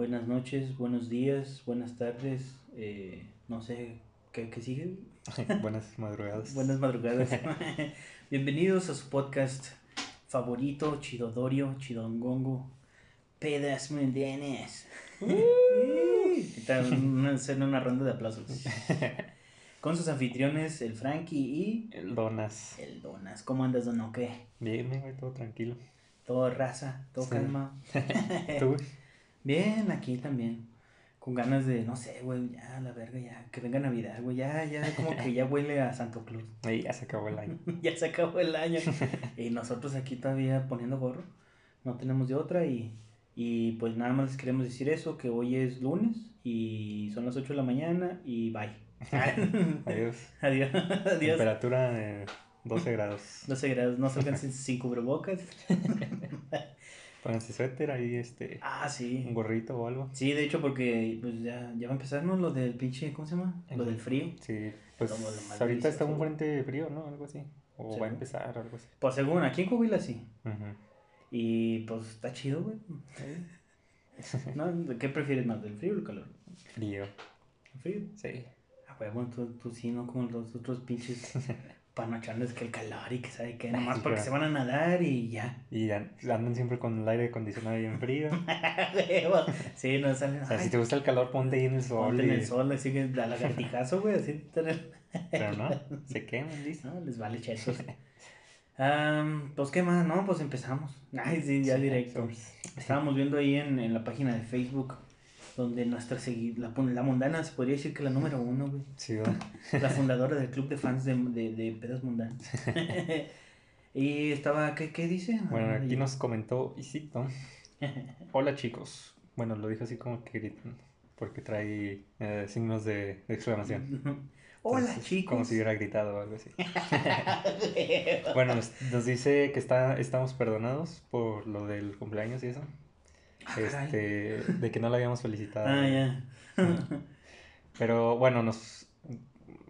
buenas noches, buenos días, buenas tardes, eh, no sé, ¿qué, qué sigue? buenas madrugadas. Buenas madrugadas. Bienvenidos a su podcast favorito, Chidodorio, Chidongongo, Pedas Mundanas. Hacer una ronda de aplausos. Con sus anfitriones, el Frankie y... El Donas. El Donas. ¿Cómo andas, Don qué? Bien, bien, todo tranquilo. Todo raza, todo calma. ¿Tú? Bien, aquí también. Con ganas de, no sé, güey, ya, la verga, ya, que venga Navidad, güey, ya, ya, como que ya huele a Santo Claus. Ya se acabó el año. ya se acabó el año. y nosotros aquí todavía poniendo gorro, no tenemos de otra y, y pues nada más les queremos decir eso, que hoy es lunes y son las 8 de la mañana y bye. Adiós. Adiós. Adiós. Temperatura de 12 grados. 12 grados, no salgan sin cubrebocas. Pónganse suéter ahí, este. Ah, sí. Un gorrito o algo. Sí, de hecho, porque pues ya, ya va a empezar, ¿no? Lo del pinche, ¿cómo se llama? Lo del frío. Sí, pues ahorita está un frente frío, ¿no? Algo así. O va a empezar, algo así. Pues según, aquí en Coahuila sí. Y pues está chido, güey. ¿No? ¿Qué prefieres más, del frío o el calor? Frío. ¿El frío? Sí. Ah, pues bueno, tú, tú sí, ¿no? Como los otros pinches panocharles que el calor y que sabe que nomás porque se van a nadar y ya. Y andan siempre con el aire acondicionado bien frío. sí, no salen. O sea, si te gusta el calor, ponte ahí en el sol. Ponte en el sol, así que la lagartijazo, güey, así Pero no, se queman, dice. No, les vale chetos. Um, pues qué más, no, pues empezamos. Ay, sí, ya directo. Estábamos viendo ahí en, en la página de Facebook donde nuestra la, la mundana se podría decir que la número uno, güey. Sí, La fundadora del club de fans de, de, de mundanas. y estaba, ¿qué, qué dice? Bueno, aquí nos comentó Isito. Hola chicos. Bueno, lo dijo así como que gritan, porque trae eh, signos de, exclamación. Hola chicos. Como si hubiera gritado o algo así. bueno, nos, nos, dice que está, estamos perdonados por lo del cumpleaños y eso. Ah, este, de que no la habíamos felicitado. Ah, ya. Pero bueno, nos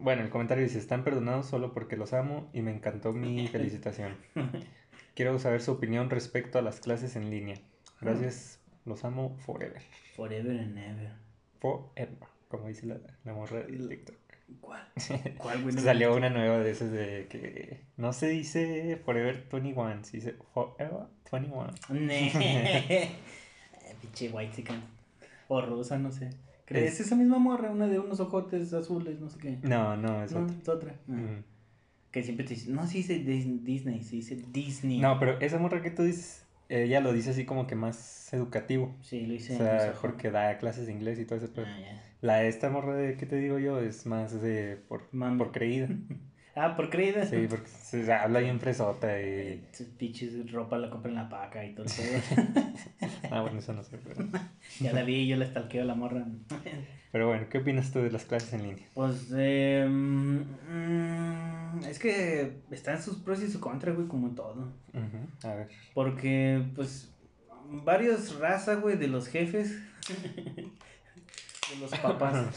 bueno, el comentario dice, están perdonados solo porque los amo y me encantó mi felicitación. Quiero saber su opinión respecto a las clases en línea. Gracias, los amo forever. Forever and ever. Forever, como dice la, la morra de TikTok. ¿Cuál? ¿Cuál? Salió una nueva de esas de que no se dice Forever 21, se dice Forever 21. Pinche white O rosa, no sé. ¿Crees es... esa misma morra? Una de unos ojotes azules, no sé qué. No, no, es otra. Es otra. Ah. Que siempre te dice, no, sí dice Disney, sí dice Disney. No, pero esa morra que tú dices, ella lo dice así como que más educativo. Sí, lo dice. O sea, porque da clases de inglés y todo eso. Pero ah, La esta morra de que te digo yo es más de por, por creída. Ah, por creída. Sí, porque se habla bien fresota y. Pichis, ropa la compra en la paca y todo eso. ah, bueno, eso no sé. Pero... ya la vi y yo le stalkeo a la morra. pero bueno, ¿qué opinas tú de las clases en línea? Pues, eh, es que están sus pros y sus contras, güey, como todo. A ver. Porque, pues, varios razas, güey, de los jefes. de los papás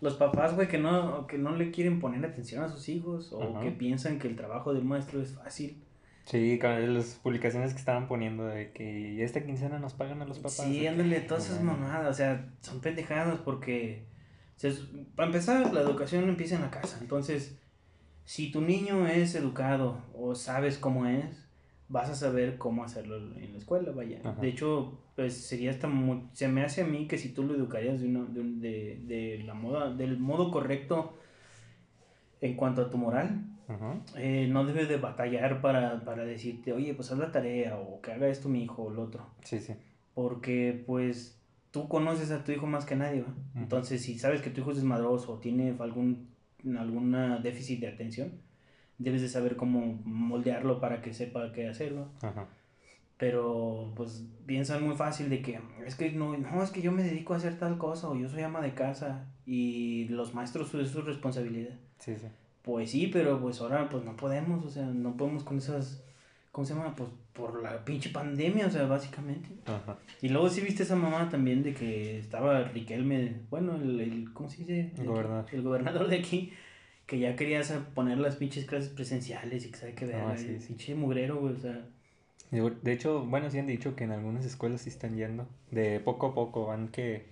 los papás, güey, que no, que no le quieren poner atención a sus hijos o que piensan que el trabajo del maestro es fácil. Sí, las publicaciones que estaban poniendo de que esta quincena nos pagan a los papás. Sí, ándale, todas esas mamadas, o sea, son pendejadas porque, para empezar, la educación empieza en la casa. Entonces, si tu niño es educado o sabes cómo es, vas a saber cómo hacerlo en la escuela, vaya. De hecho, pues sería hasta se me hace a mí que si tú lo educarías de, de, de, la moda, del modo correcto en cuanto a tu moral, eh, no debes de batallar para, para decirte, oye, pues haz la tarea o que haga esto mi hijo o el otro. Sí, sí. Porque pues tú conoces a tu hijo más que nadie, ¿va? Entonces, si sabes que tu hijo es desmadroso o tiene algún alguna déficit de atención, debes de saber cómo moldearlo para que sepa qué hacerlo. Ajá. Pero pues piensan muy fácil de que es que no, no, es que yo me dedico a hacer tal cosa o yo soy ama de casa y los maestros es su responsabilidad. Sí, sí. Pues sí, pero pues ahora pues no podemos, o sea, no podemos con esas, ¿cómo se llama? Pues por la pinche pandemia, o sea, básicamente. Ajá. Y luego sí viste esa mamá también de que estaba Riquelme, bueno, el, el ¿cómo se dice? El, gobernador. El gobernador de aquí que ya querías poner las pinches clases presenciales y que sabe que ver, ah, sí, pinche mugrero, güey, o sea. De hecho, bueno, sí han dicho que en algunas escuelas sí están yendo. De poco a poco van que,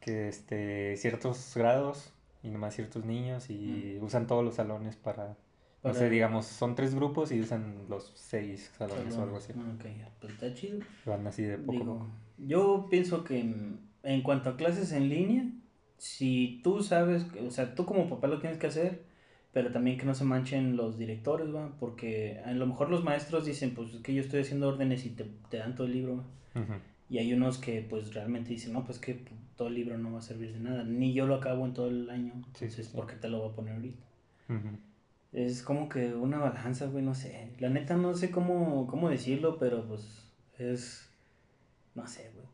que este, ciertos grados y nomás ciertos niños y usan todos los salones para, no Para- sé, digamos, son tres grupos y usan los seis salones o algo así. Ah, ok, pues está chido. Van así de poco a Digo, poco. yo pienso que mm, en cuanto a clases en línea, si tú sabes, o sea, tú como papá lo tienes que hacer, pero también que no se manchen los directores, ¿va? Porque a lo mejor los maestros dicen, pues es que yo estoy haciendo órdenes y te, te dan todo el libro, ¿va? Ujú. Y hay unos que pues realmente dicen, no, pues que todo el libro no va a servir de nada, ni yo lo acabo en todo el año, Sí, entonces, sí, sí. ¿por qué te lo voy a poner ahorita? Ujú. Es como que una balanza, güey, no sé. La neta no sé cómo, cómo decirlo, pero pues es... No sé, güey.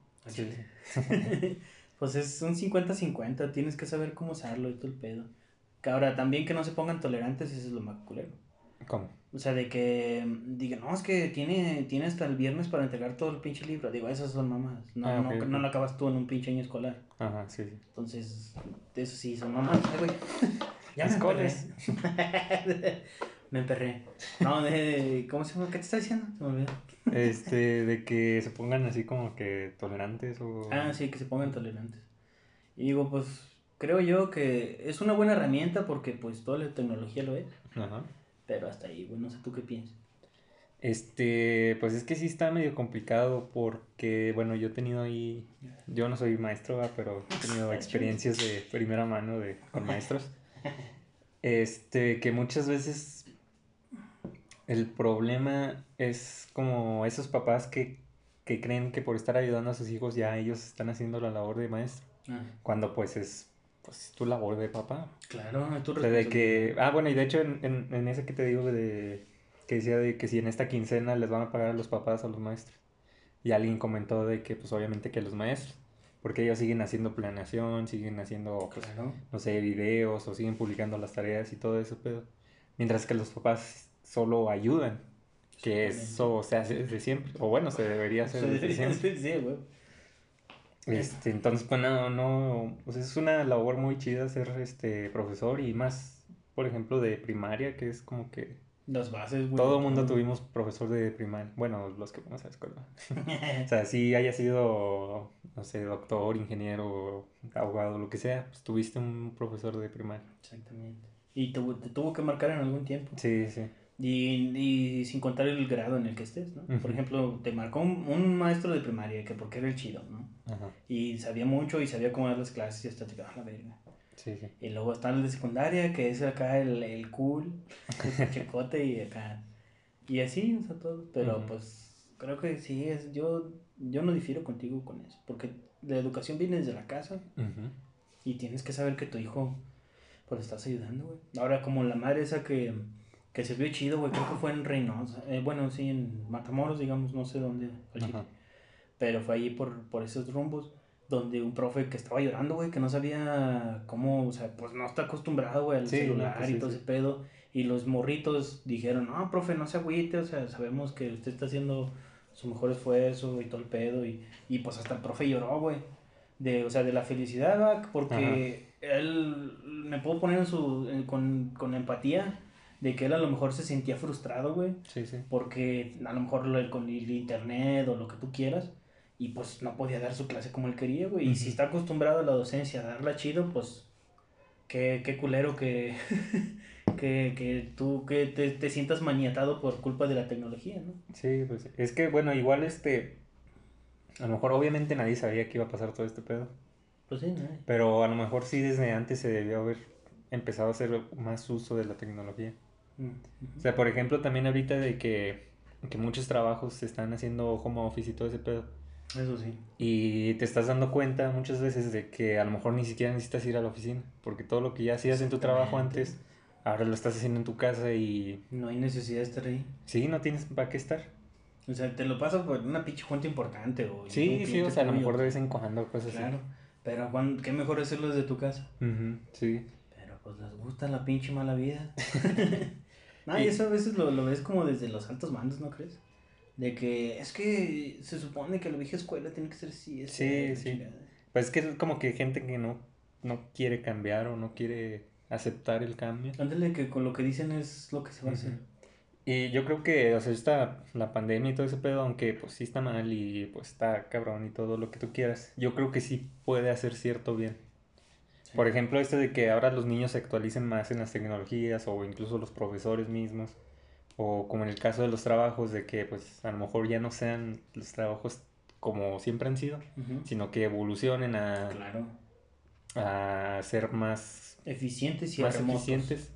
pues es un 50-50, tienes que saber cómo usarlo y todo el pedo. Que ahora, también que no se pongan tolerantes, eso es lo más culero. ¿Cómo? O sea, de que mm, digan, no, es que tiene, tiene hasta el viernes para entregar todo el pinche libro. Digo, esas son mamás. No, Ah, no, ok, ok. no lo acabas tú en un pinche año escolar. Ajá, sí, sí. Entonces, eso sí, son mamás. Güey. Ya me Escoles. me emperré. No, de, ¿cómo se llama? ¿Qué te está diciendo? Se me olvidó. Este, de que se pongan así como que tolerantes o... Ah, sí, que se pongan tolerantes. Y digo, pues, creo yo que es una buena herramienta porque, pues, toda la tecnología lo es. Ajá. Pero hasta ahí, güey, no sé tú qué piensas. Este, pues es que sí está medio complicado porque, bueno, yo he tenido ahí, yo no soy maestro, ¿va? pero he tenido experiencias de primera mano de, con maestros. Este, que muchas veces el problema es como esos papás que, que creen que por estar ayudando a sus hijos ya ellos están haciendo la labor de maestro, Ah, cuando pues es, pues, es tu labor de papá. claro, tu O sea, de que, ah, bueno, y de hecho en, en, en ese que te digo de que decía de que si en esta quincena les van a pagar a los papás a los maestros. Y alguien comentó de que pues obviamente que los maestros, porque ellos siguen haciendo planeación, siguen haciendo, pues, Claro. no sé, videos o siguen publicando las tareas y todo eso, pero mientras que los papás solo ayudan, que eso se hace desde siempre, o bueno, se debería hacer desde siempre. Sí, güey. Este, entonces, pues no, no, pues es una labor muy chida ser este profesor y más, por ejemplo, de primaria, que es como que Las bases, güey. todo el mundo tuvimos profesor de primaria, bueno, los que fuimos a la escuela. O sea, si haya sido, no sé, doctor, ingeniero, abogado, lo que sea, pues tuviste un profesor de primaria. Exactamente. Y te, te tuvo que marcar en algún tiempo. Sí, sí. Y, y sin contar el grado en el que estés, ¿no? Por ejemplo, te marcó un, un maestro de primaria que porque era el chido, ¿no? Ajá. Y sabía mucho y sabía cómo dar las clases y hasta te quedaba la verga. Sí, sí. Y luego está el de secundaria, que es acá el, el cool, el checote y acá. Y así, o sea, todo. Pero pues creo que sí, es, yo, yo no difiero contigo con eso. Porque la educación viene desde la casa y tienes que saber que tu hijo, pues estás ayudando, güey. Ahora, como la madre esa que, que se vio chido, güey, creo que fue en Reynosa. eh, bueno, sí, en Matamoros, digamos, no sé dónde. Ajá. Pero fue ahí por, por esos rumbos donde un profe que estaba llorando, güey, que no sabía cómo, o sea, pues no está acostumbrado, güey, al Sí, celular pues y sí, todo sí. ese pedo. Y los morritos dijeron, no, profe, no se agüite, o sea, sabemos que usted está haciendo su mejor esfuerzo y todo el pedo. Y, y pues hasta el profe lloró, güey. De, o sea, de la felicidad, porque él, me puedo poner en su, en- con, con empatía de que él a lo mejor se sentía frustrado, güey Sí, sí. porque a lo mejor lo- con el internet o lo que tú quieras, y pues no podía dar su clase como él quería, güey. Y si está acostumbrado a la docencia, a darla chido, pues qué, qué culero que, que, que tú que te, te sientas maniatado por culpa de la tecnología, ¿no? Sí, pues es que, bueno, igual este, a lo mejor obviamente nadie sabía que iba a pasar todo este pedo, Pues sí, ¿no? pero a lo mejor sí desde antes se debió haber empezado a hacer más uso de la tecnología. O sea, por ejemplo, también ahorita de que, que muchos trabajos se están haciendo home office y todo ese pedo. Eso sí. Y te estás dando cuenta muchas veces de que a lo mejor ni siquiera necesitas ir a la oficina, porque todo lo que ya hacías en tu trabajo antes, ahora lo estás haciendo en tu casa y No hay necesidad de estar ahí. sí, no tienes para qué estar. O sea, te lo pasas por una pinche junta importante o... Sí, sí, o sea, a lo mejor de vez en cuando, cosas Claro. Pero cuan- qué mejor hacerlo desde tu casa. así. Ujú, sí. Pero pues les gusta la pinche mala vida. no, y Y- eso a veces lo, lo ves como desde los altos mandos, ¿no crees? De que es que se supone que la vieja escuela tiene que ser así. Sí, sí. chingada. Pues es que es como que gente que no, no quiere cambiar o no quiere aceptar el cambio. Ándale, que con lo que dicen es lo que se va a Ujú. hacer. Y yo creo que, o sea, esta, la pandemia y todo ese pedo, aunque pues sí está mal y pues está cabrón y todo lo que tú quieras, yo creo que sí puede hacer cierto bien. Por ejemplo, este de que ahora los niños se actualicen más en las tecnologías o incluso los profesores mismos. O como en el caso de los trabajos, de que pues a lo mejor ya no sean los trabajos como siempre han sido, sino que evolucionen a, claro. a ser más eficientes y más eficientes.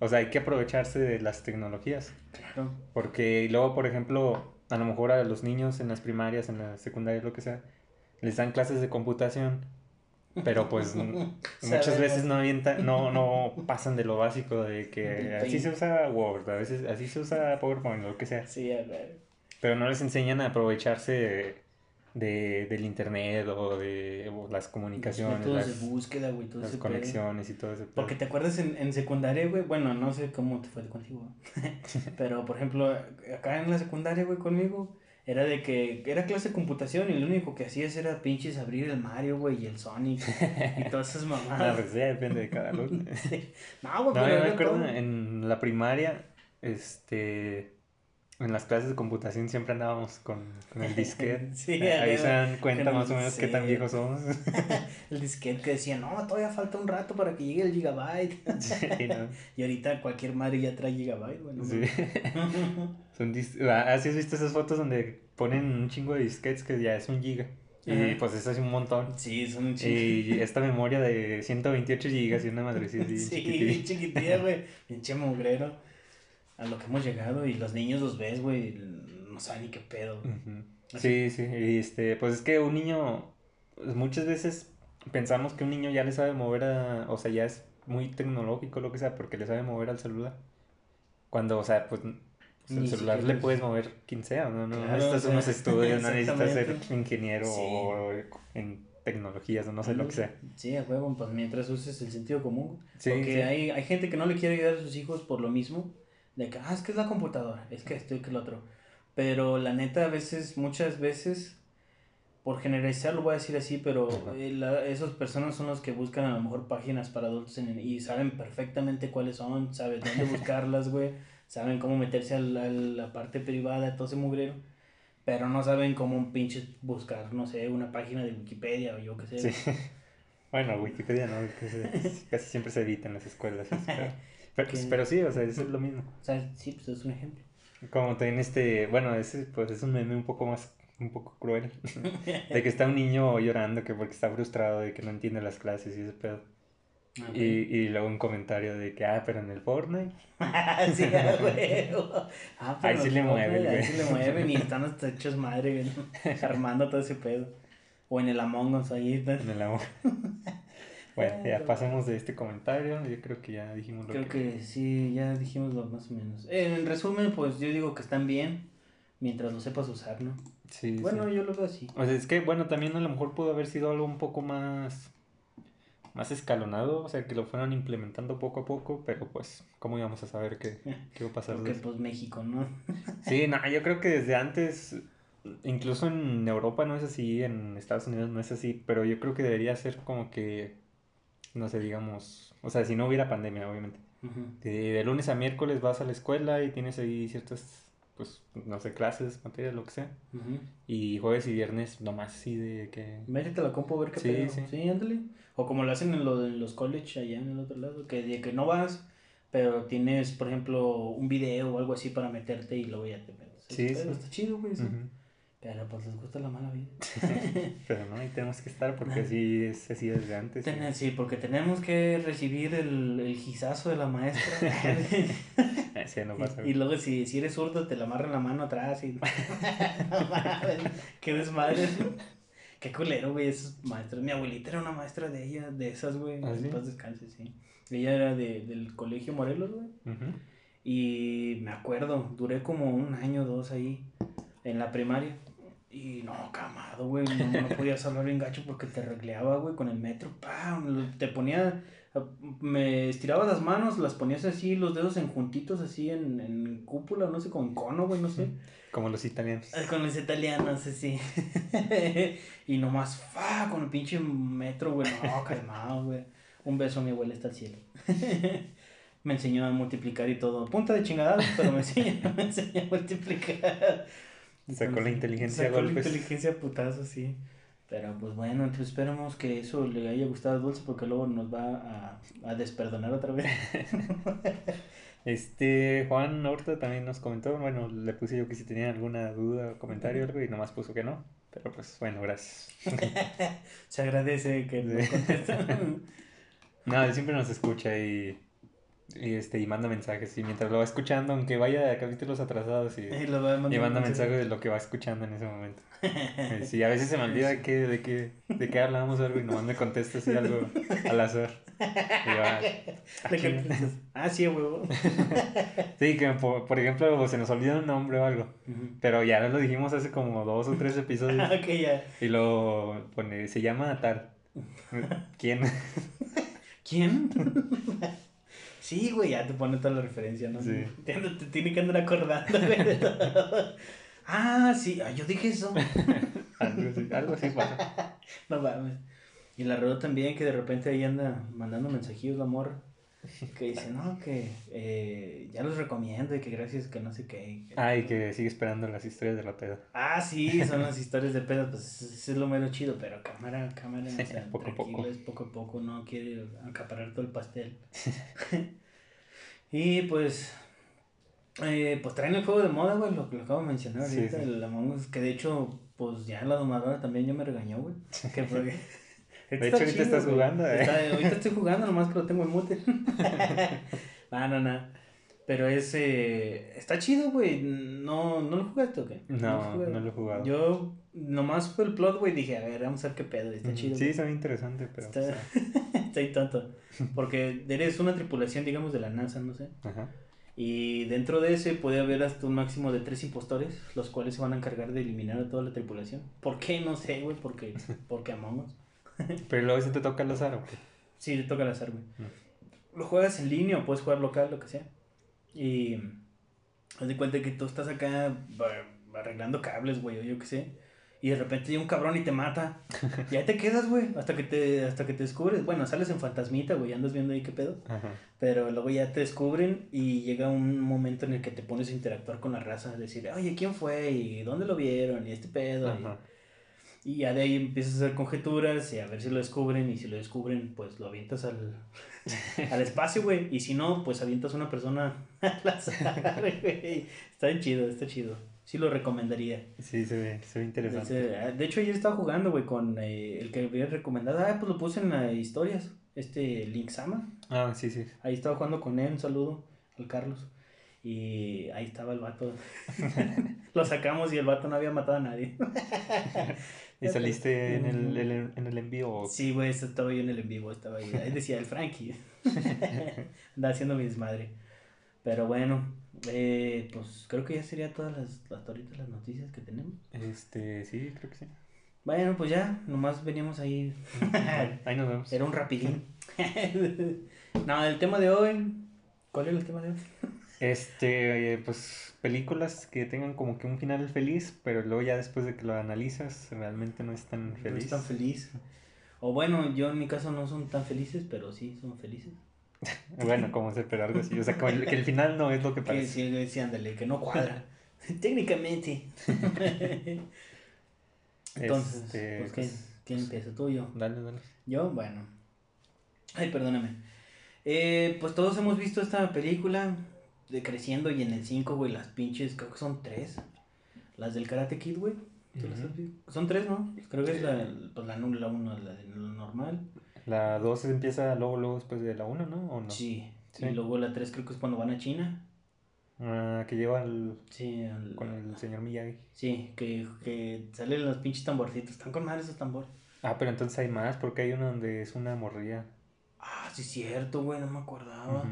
O sea, hay que aprovecharse de las tecnologías. Claro. Porque luego, por ejemplo, a lo mejor a los niños en las primarias, en las secundarias, lo que sea, les dan clases de computación pero pues muchas veces no, no, no pasan de lo básico de que así se usa Word, a veces así se usa PowerPoint, lo que sea. Sí, a ver. Pero no les enseñan a aprovecharse de, del internet o de las comunicaciones. las, de búsqueda, güey, Las conexiones y todo eso. Porque te acuerdas en, en secundaria, güey, bueno, no sé cómo te fue contigo, pero por ejemplo, acá en la secundaria, güey, conmigo era de que era clase de computación y lo único que hacías era pinches abrir el Mario, güey, y el Sonic y todas esas mamadas. No, pues depende de cada uno. No, güey, no, yo me acuerdo en la primaria, este, en las clases de computación siempre andábamos con, con el disquete. sí, Ahí se dan cuenta más o menos qué tan viejos somos. el disquete que decía, no, todavía falta un rato para que llegue el gigabyte. sí, no. Y ahorita cualquier madre ya trae gigabyte, bueno. Sí. Son ah, ¿Has visto esas fotos donde ponen un chingo de disquetes que ya es un giga? Y pues eso es un montón. Sí, son un chingo. Y esta memoria de 128 gigas y una madrecita Sí, chiquitilla, güey. Pinche mugrero a lo que hemos llegado y los niños los ves, güey, no saben ni qué pedo. Sí, sí, y este, pues es que un niño, pues, muchas veces pensamos que un niño ya le sabe mover a, o sea, ya es muy tecnológico, lo que sea, porque le sabe mover al celular. Cuando, o sea, pues el celular le puedes mover quien sea, no, no, necesitas unos estudios, no necesitas ser ingeniero o en tecnologías o no sé lo que sea. Sí, a juego, pues mientras uses el sentido común. Sí, porque Hay, hay gente que no le quiere ayudar a sus hijos por lo mismo de que, ah, es que es la computadora, es que esto y que el otro. Pero la neta, a veces, muchas veces, por generalizar lo voy a decir así, pero eh, esas personas son los que buscan a lo mejor páginas para adultos y saben perfectamente cuáles son, saben dónde buscarlas, güey, saben cómo meterse a la, parte privada, todo ese mugrero, pero no saben cómo pinche buscar, no sé, una página de Wikipedia o yo qué sé. Sí. Bueno, Wikipedia no, casi siempre se edita en las escuelas. Pero, sí, o sea, eso es lo mismo. O sea, sí, pues es un ejemplo. Como también este, bueno, ese pues es un meme un poco más, un poco cruel. de que está un niño llorando que porque está frustrado de que no entiende las clases y ese pedo. Ah, y, y luego un comentario de que, ah, pero en el Fortnite. sí, güey. Ah, ahí sí le mueven, güey. Ahí sí le mueven y están hasta hechos madre, güey. Armando todo ese pedo. O en el Among Us ahí. En el Among bueno, ya pasemos de este comentario. Yo creo que ya dijimos lo creo que... sí, ya dijimos lo más o menos. en resumen, pues yo digo que están bien mientras lo sepas usar, ¿no? Sí. Bueno, yo lo veo así. O sea, es que, bueno, también a lo mejor pudo haber sido algo un poco más más escalonado, o sea, que lo fueron implementando poco a poco, pero pues, ¿cómo íbamos a saber qué, qué iba a pasar? Porque pues México, ¿no? sí, no, yo creo que desde antes, incluso en Europa no es así, en Estados Unidos no es así, pero yo creo que debería ser como que no sé, digamos, o sea, si no hubiera pandemia, obviamente. de, lunes a miércoles vas a la escuela y tienes ahí ciertas, pues, no sé, clases, materias, lo que sea. Y jueves y viernes nomás sí de que... Métete la compu a ver qué sí, pedo. Sí, sí, ándale. O como lo hacen en, lo, en los college allá en el otro lado, que de que no vas, pero tienes, por ejemplo, un video o algo así para meterte y luego ya te metes. Sí, sí. Está chido, güey, pero pues les gusta la mala vida. Pero no, ahí tenemos que estar porque así es así desde antes. sí, porque tenemos que recibir el, el gizazo de la maestra. sí, no pasa. Y, luego si, si eres zurdo te la amarran la mano atrás y... no mames, qué desmadre. Qué culero, güey, esos maestros. Mi abuelita era una maestra de ella, de esas, güey. ¿Ah, sí? descanse, sí. Ella era de, del colegio Morelos, güey. Y me acuerdo, duré como un año o dos ahí en la primaria. Y no, camado, güey, no, no podías hablar bien gacho porque te regleaba, güey, con el metro, ¡pam! Te ponía, me estiraba las manos, las ponías así, los dedos en juntitos, así en, en cúpula, no sé, con cono, güey, no sé. Como los italianos. Ah, con los italianos, sí. y nomás, fa, con el pinche metro, güey, no, calmado, güey. Un beso a mi abuela está al cielo. Me enseñó a multiplicar y todo. Punta de chingadadas, pero me enseñó, me enseñó a multiplicar. Sacó la inteligencia a Sacó la golpes. inteligencia a putazos, sí. Pero pues bueno, entonces esperemos que eso le haya gustado a Dulce porque luego nos va a, a desperdonar otra vez. Este, Juan Horta también nos comentó, bueno, le puse yo que si tenía alguna duda o comentario o algo y nomás puso que no. Pero pues bueno, gracias. Se agradece que nos contestan. No, él siempre nos escucha y, y, este, y manda mensajes. Y mientras lo va escuchando, aunque vaya a capítulos atrasados y, Y lo va a mandar y manda mensajes de lo que va escuchando en ese momento. Sí, a veces se me olvida que, de, qué, de qué hablamos o algo y nomás me contesta así algo al azar. Y yo, ah, que ah, sí, huevo. sí, que por, por ejemplo se nos olvida un nombre o algo. Pero ya lo dijimos hace como dos o tres episodios. Ah, ok, ya. Y lo pone, se llama tal. ¿Quién? ¿Quién? Sí, güey, ya te pone toda la referencia, ¿no? Sí. Te, te tiene que andar acordando, güey. Ah, sí, ah, yo dije eso. Algo así, algo así pasa. No mames. Y la Rodo también, que de repente ahí anda mandando mensajillos de amor. Que dice, no, que eh, ya los recomiendo y que gracias, que no sé qué. que- Ah, y que sigue esperando las historias de la peda. Ah, sí, son las historias de pedas, pues eso es lo menos chido, pero cámara, cámara, o sea, Poco a poco. poco a poco, no quiere acaparar todo el pastel. y pues, eh, pues traen el juego de moda, güey, lo que lo acabo de mencionar Sí, ahorita, sí. el Among Us, que de hecho, pues ya la domadora también ya me regañó, güey, que porque... De hecho, ahorita estás jugando, ¿eh? Está- ahorita estoy jugando, nomás que lo tengo en mute. no, no, no. Pero es, eh, está chido, güey. No, ¿No lo jugaste o qué? No, jugué. no lo he jugado. Yo, nomás por el plot, güey, dije, a ver, vamos a ver qué pedo. Está Mm, chido. Sí, son interesante, pero. Está, pues, está ahí tonto. Porque eres una tripulación, digamos, de la NASA, no sé. Ajá. Y dentro de ese puede haber hasta un máximo de tres impostores, los cuales se van a encargar de eliminar a toda la tripulación. ¿Por qué? No sé, güey, porque, porque amamos. Pero luego si te toca al azar, ¿o qué? Sí, le toca al azar, güey. Mm. Lo juegas en línea o puedes jugar local, lo que sea. Y haz de cuenta que tú estás acá arreglando cables, güey, o yo qué sé. Y de repente llega un cabrón y te mata. Y ahí te quedas, güey, hasta que te hasta que te descubres. Bueno, sales en fantasmita, güey, andas viendo ahí qué pedo. Ajá. Pero luego ya te descubren y llega un momento en el que te pones a interactuar con la raza, decir, oye, ¿quién fue? ¿Y dónde lo vieron? Y este pedo. Ajá. y ya de ahí empiezas a hacer conjeturas y a ver si lo descubren. Y si lo descubren, pues lo avientas al, al espacio, güey. Y si no, pues avientas una persona al azar, güey. Está bien chido, está chido. Sí lo recomendaría. Sí, se ve, se ve interesante. Ese- ah, de hecho, ayer estaba jugando, güey, con eh, el que había recomendado. Ah, pues lo puse en las historias. Este Link Sama. Ah, sí, sí. Ahí estaba jugando con él. Un saludo al Carlos. Y ahí estaba el vato. lo sacamos y el vato no había matado a nadie. ¿Y saliste en el, el- en el envío? Sí, güey, estaba yo en el en vivo, estaba ahí. Ahí decía el Frankie. Andaba haciendo mi desmadre. Pero bueno, eh, pues creo que ya sería todas las, las ahorita las noticias que tenemos. Este, sí, creo que sí. Bueno, pues ya, nomás veníamos ahí. Ahí nos vemos. Era un rapidín. no, el tema de hoy. ¿Cuál es el tema de hoy? Este, pues películas que tengan como que un final feliz, pero luego ya después de que lo analizas, realmente no es tan No feliz. es tan feliz. O bueno, yo en mi caso no son tan felices, pero sí son felices. Bueno, como se pero algo así. O sea, el- que el final no es lo que parece. sí, sí, ándale, que no cuadra. Técnicamente. Entonces, Este, pues, ¿qué? pues, ¿quién empieza? ¿Tú o yo? Dale, dale. Yo, bueno. Ay, perdóname. Eh, pues todos hemos visto esta película Creciendo y en el 5, güey, las pinches, creo que son tres. Las del Karate Kid, güey. ¿Tú las has Ujú. visto? Son tres, ¿no? Creo que es la, pues, la 1, la, uno, la, de- la normal. La 2 empieza luego, luego después de la 1, ¿no? ¿O no? Sí. Sí. Y luego la 3 creo que es cuando van a China. Ah, que lleva al- Sí, al- con el señor Miyagi. sí que, que salen los pinches tamborcitos. Están con madre esos tambores. Ah, pero entonces hay más, porque hay uno donde es una morrilla. Ah, sí, cierto, güey, no me acordaba.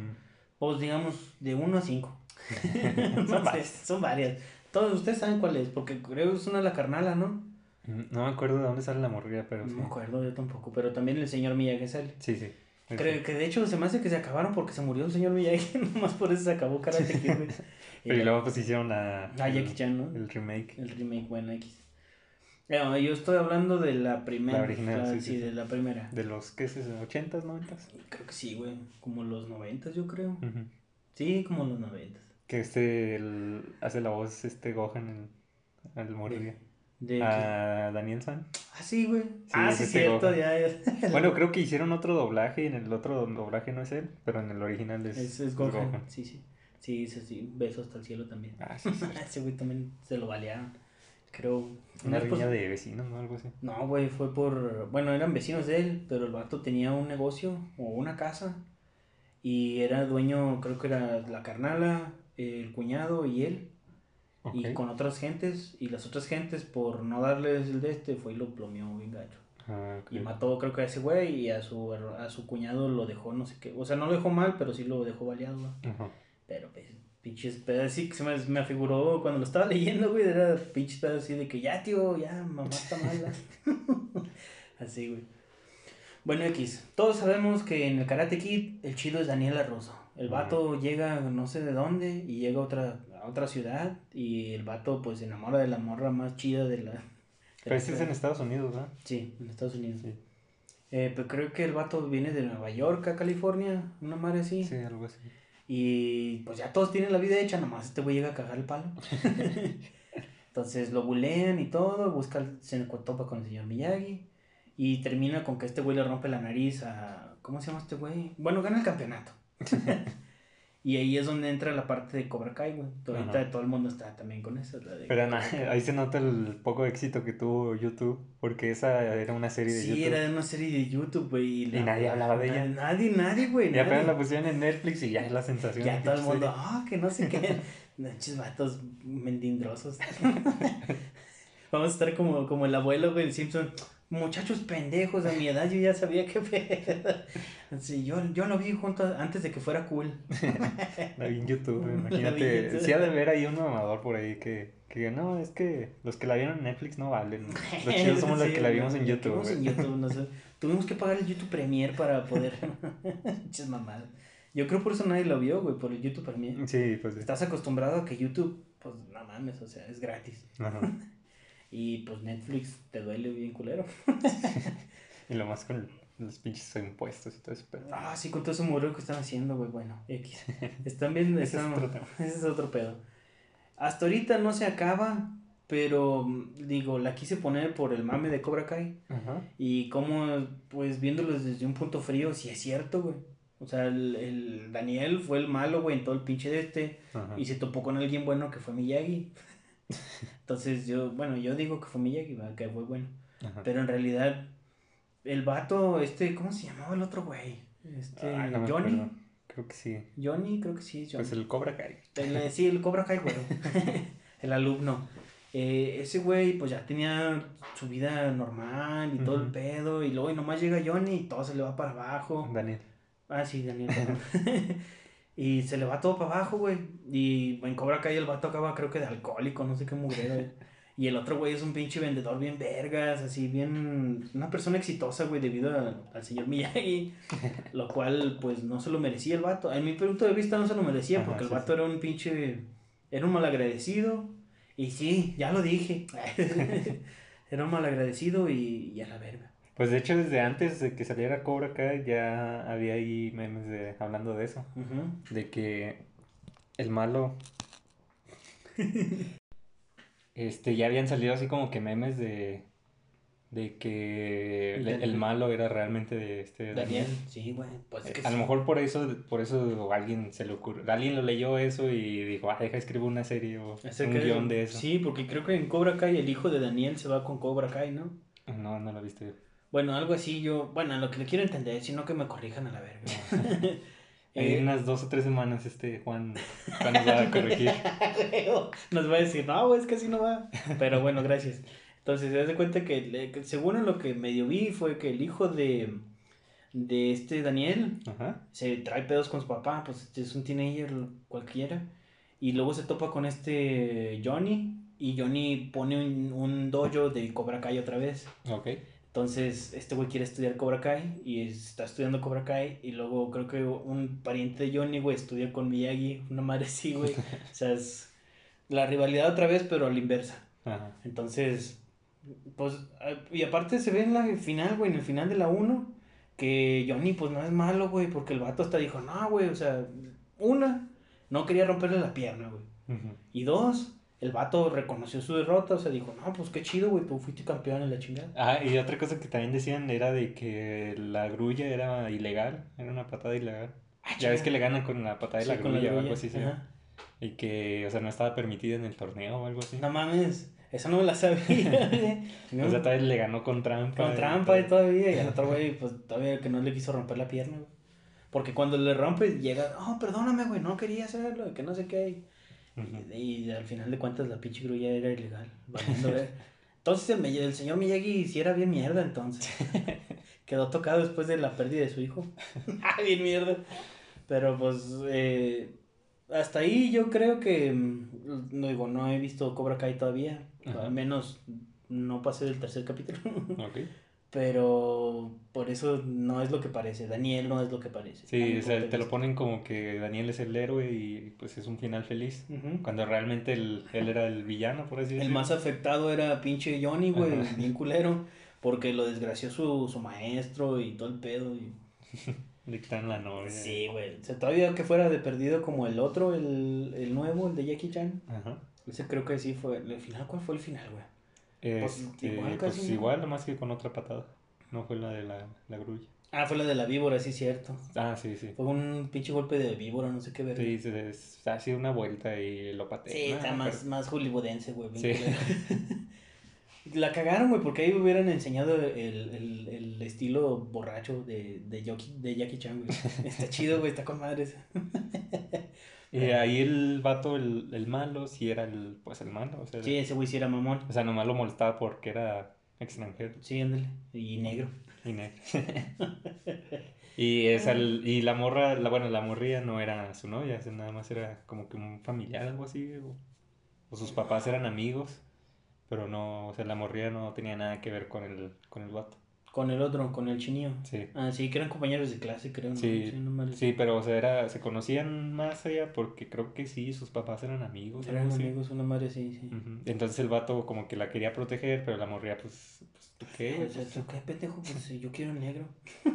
Pues digamos, de 1 a 5. Son varias. Son varias. Todos ustedes saben cuál es, porque creo que es una la carnala, ¿no? No me acuerdo de dónde sale la morrilla, pero No sí. me acuerdo, yo tampoco. Pero también el señor Miyagi sale. Sí, sí. Creo que de hecho se me hace que se acabaron porque se murió el señor Miyagi. Nomás por eso se acabó Karate Kid. Pero y luego pues hicieron la, Ah, Jackie Chan, ¿no? el remake. El remake, bueno, X. No, yo estoy hablando de la primera. La original, la- sí, sí, sí, de la primera. De los, ¿qué es eso? ¿80s, 90s? Creo que sí, güey. Como los noventas, yo creo. Sí, como los noventas. Que este el- hace la voz este Gohan en, al morir. De A Daniel San. Ah, sí, güey. Sí, ah, sí, este cierto, ya, ya. Bueno, creo que hicieron otro doblaje y en el otro doblaje no es él, pero en el original es, Es, es Gohan. Sí, sí. Sí, sí, sí. Besos hasta el cielo también. Ah, sí, sí. Ese güey también se lo balearon. Creo. Una no riña de vecinos, ¿no? Algo así. No, güey, fue por. Bueno, eran vecinos de él, pero el vato tenía un negocio o una casa. Y era dueño, creo que era la carnala, el cuñado y él. Y con otras gentes. Y las otras gentes, por no darles el de este, fue y lo plomeó bien gacho. Ah. Y mató, creo que a ese güey. Y a su, a su cuñado lo dejó, no sé qué. O sea, no lo dejó mal, pero sí lo dejó baleado. Pero, pues, pinches pedos así que se me, me afiguró cuando lo estaba leyendo, güey. Era pinches pedos así de que ya, tío, ya, mamá está mala. así, güey. Bueno, X. Todos sabemos que en el Karate Kid el chido es Daniel Arrozo. El vato llega no sé de dónde y llega a otra, a otra ciudad y el vato pues se enamora de la morra más chida de la... de Pero este es en Estados Unidos, ¿no? Sí, en Estados Unidos. Sí. Eh, pero creo que el vato viene de Nueva York a California, una madre así. Sí, algo así. Y pues ya todos tienen la vida hecha, nomás este güey llega a cagar el palo. Entonces lo bulean y todo, busca, se topa con el señor Miyagi. Y termina con que este güey le rompe la nariz a. ¿Cómo se llama este güey? Bueno, gana el campeonato. y ahí es donde entra la parte de Cobra Kai, güey. Ahorita Ajá. todo el mundo está también con eso. la de Pero na- ahí se nota el poco éxito que tuvo YouTube, porque esa era una serie de Sí, YouTube. era de una serie de YouTube, güey. la- nadie hablaba de ella. Nadie, nadie, güey. Y apenas la pusieron en Netflix y ya es la sensación. Ya todo el mundo, ah, que no sé qué. Pinches vatos mendindrosos. Vamos a estar como, como el abuelo del Simpson. Muchachos pendejos, a mi edad yo ya sabía qué pedo. Sí, yo, yo lo vi junto a- antes de que fuera cool. La vi en YouTube, imagínate. YouTube. Sí ha de ver ahí un mamador por ahí que, que no, es que los que la vieron en Netflix no valen. Los chidos somos los que la vimos en que YouTube. vimos en güey. YouTube, no sé. Tuvimos que pagar el YouTube Premier para poder. Pinches mamadas. Yo creo por eso nadie lo vio, güey, por el YouTube Premier. Sí, pues sí. Estás acostumbrado a que YouTube, pues no mames, o sea, es gratis. Ajá. Y pues Netflix te duele bien culero. Y lo más con los pinches impuestos y todo eso. Pero... Ah, sí, con todo ese muro que están haciendo, güey. Bueno, X. Están viendo. Ese es están- otro. Ese es otro pedo. Hasta ahorita no se acaba, pero mm, digo, la quise poner por el mame de Cobra Kai. Ajá. Y como, pues viéndolos desde un punto frío, sí es cierto, güey. O sea, el, el Daniel fue el malo, güey, en todo el pinche de este. Ajá. Y se topó con alguien bueno que fue Miyagi. Entonces yo, bueno, yo digo que fue Miyagi, que fue bueno. Ajá. Pero en realidad, el vato, este, ¿cómo se llamaba el otro güey? Este, no me Johnny. acuerdo. Creo que sí. Johnny, creo que sí es Johnny. Pues el Cobra Kai. El- sí, el Cobra Kai, güey. el alumno. Eh, ese güey, pues ya tenía su vida normal y todo el pedo. Y luego y nomás llega Johnny y todo se le va para abajo. Daniel. Ah, sí, Daniel. y se le va todo para abajo, güey. Y en Cobra Kai el vato acaba, creo que de alcohólico, no sé qué mugrero. güey. Y el otro güey es un pinche vendedor bien vergas, así bien. Una persona exitosa, güey, debido a- al señor Miyagi. lo cual, pues, no se lo merecía el vato. En mi punto de vista, no se lo merecía Ajá, porque el sí, vato era un pinche. Era un malagradecido. Y sí, ya lo dije. era un malagradecido y, y a la verga. Pues de hecho, desde antes de que saliera Cobra Kai ya había ahí memes de, hablando de eso. De que el malo. este, ya habían salido así como que memes de. De que el, el malo era realmente de este Daniel, Daniel. sí, güey. Pues es que a lo mejor por eso, por eso alguien se le ocurrió, alguien lo leyó eso y dijo, ah, deja escribo una serie o un guion de eso. Sí, porque creo que en Cobra Kai el hijo de Daniel se va con Cobra Kai, ¿no? No, no lo viste. Bueno, algo así yo, bueno, lo que le quiero entender, sino que me corrijan a la verga. En Eh, unas dos o tres semanas este Juan, Juan nos va a corregir. Nos va a decir, no, es que así no va. Pero bueno, gracias. Entonces, se das de cuenta que, le- según en lo que medio vi, fue que el hijo de, de este Daniel Ajá. se trae pedos con su papá, pues este es un teenager cualquiera. Y luego se topa con este Johnny. Y Johnny pone un, un dojo de Cobra Kai otra vez. Ok. Entonces, este güey quiere estudiar Cobra Kai y está estudiando Cobra Kai. Y luego creo que un pariente de Johnny, güey, estudia con Miyagi, una madre así, güey. O sea, es la rivalidad otra vez, pero a la inversa. Ajá. Entonces, Pues, y aparte se ve en la final, güey, en el final de la 1, que Johnny, pues no es malo, güey, porque el vato hasta dijo, no, güey, o sea, una, no quería romperle la pierna, güey. Y dos, el vato reconoció su derrota, o sea, dijo, no, pues qué chido, güey, tú fuiste campeón en la chingada. Ah, y otra cosa que también decían era de que la grulla era ilegal, era una patada ilegal. Ah, Ya ves que le ganan con la patada de Sí, la con la grulla o grulla, algo así, sí. Y que, o sea, no estaba permitida en el torneo o algo así. No mames, eso no me la sabía. No, O sea, todavía le ganó con trampa. con trampa y todavía, y al otro güey, pues todavía que no le quiso romper la pierna, güey. Porque cuando le rompe, llega, oh, perdóname, güey, no quería hacerlo, que no sé qué. Y, y al final de cuentas la pinche grulla era ilegal. Entonces el, señor Miyagi sí era bien mierda entonces. Quedó tocado después de la pérdida de su hijo. Bien mierda. Pero pues eh, hasta ahí yo creo que mm, no digo, no he visto Cobra Kai todavía. Al menos no pasé del tercer capítulo. Ok. Pero por eso no es lo que parece. Daniel no es lo que parece. Sí, o sea, te lo ponen como que Daniel es el héroe y pues es un final feliz. Cuando realmente el- él era el villano, por así El decirlo. más afectado era pinche Johnny, güey, Ajá. bien culero, porque lo desgració su, su maestro y todo el pedo. Y... Quitan la novia. Sí, güey. O sea, todavía que fuera de perdido como el otro, el, el nuevo, el de Jackie Chan. Ajá. Ese creo que sí fue. ¿El final cuál fue el final, güey? Pues, Este, igual pues casi, igual, nomás que con otra patada. No fue la de la, la grulla. Ah, fue la de la víbora, sí, cierto. Ah, sí, sí. Fue un pinche golpe de víbora, no sé qué ver. Sí, se, se ha sido una vuelta y lo pateé. Sí, Ah, está más, pero- más hollywoodense, güey. Sí. La cagaron, güey, porque ahí hubieran enseñado el, el, el estilo borracho de, de, Yoki- de Jackie Chan, güey. Está chido, güey, está con madres. Y ahí el vato, el, el malo, sí era el, pues el malo. O sea, Sí, ese güey sí era mamón. o sea, nomás lo molestaba porque era extranjero Sí, ándale. Y negro. y negro. y, esa, y la morra, la, bueno, la morría no era su novia, nada más era como que un familiar, algo así. O, o sus papás eran amigos, pero no, o sea, la morría no tenía nada que ver con el, con el vato. Con el otro, con el chinillo. Sí. Ah, sí, que eran compañeros de clase, creo. ¿no? Sí, no Sí, pero o sea, era, se conocían más allá porque creo que sí, sus papás eran amigos. Eran amigos, una madre, sí, sí. Entonces el vato como que la quería proteger, pero la morría, pues, pues ¿tú qué? O sea, ¿tú qué pendejo? Pues yo quiero negro.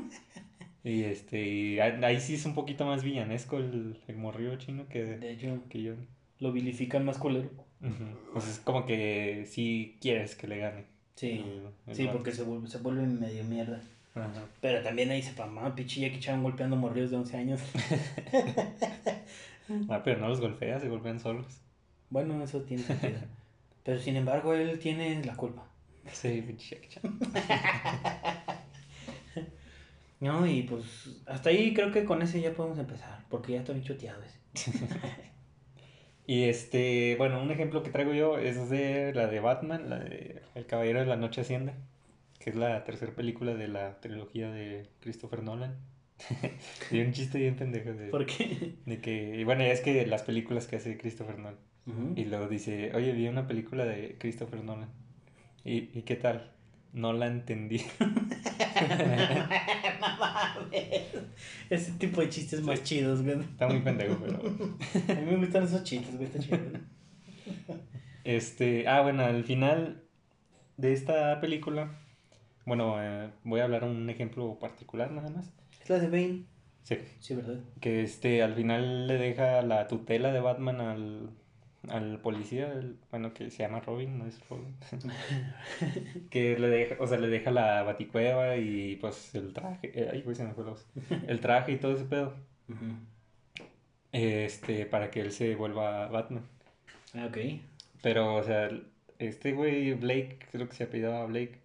Y este, y ahí sí es un poquito más villanesco el, el morrillo chino que, De hecho, que yo. lo vilifican más culero. Ujú. Pues es como que sí quieres que le gane. Sí. el- Sí, porque se vuelve, se vuelve medio mierda. Ajá. Pero también ahí se mamá, pinche Jackie Chan golpeando morrillos de 11 años. Ah, pero no los golpea, se golpean solos. Bueno, eso tiene sentido. Pero sin embargo, él tiene la culpa. Sí, pinche Jackie Chan. No, y pues hasta ahí creo que con ese ya podemos empezar, porque ya estoy bien choteado ese. Y este, bueno, un ejemplo que traigo yo es de la de Batman, la de El Caballero de la Noche Asciende, que es la tercera película de la trilogía de Christopher Nolan. y un chiste bien pendejo de, ¿Por qué? de que, y bueno, es que las películas que hace Christopher Nolan. Y luego dice, oye, vi una película de Christopher Nolan. ¿Y, y qué tal? No la entendí. Ese tipo de chistes más chidos, güey. Está muy pendejo, pero... A mí me gustan esos chistes, güey, está chido. Este, ah, bueno, al final de esta película, bueno, eh, voy a hablar un ejemplo particular nada más. Es la de Bane. Sí, Sí, ¿verdad? que este, al final le deja la tutela de Batman al, al policía, el- bueno, que se llama Robin, no es Robin. que le deja, o sea, le deja la baticueva y pues el traje, eh, ay, güey, se me fue la voz. El traje y todo ese pedo, este, para que él se vuelva Batman. Ah, ok. Pero, o sea, este güey, Blake, creo que se apellidaba Blake.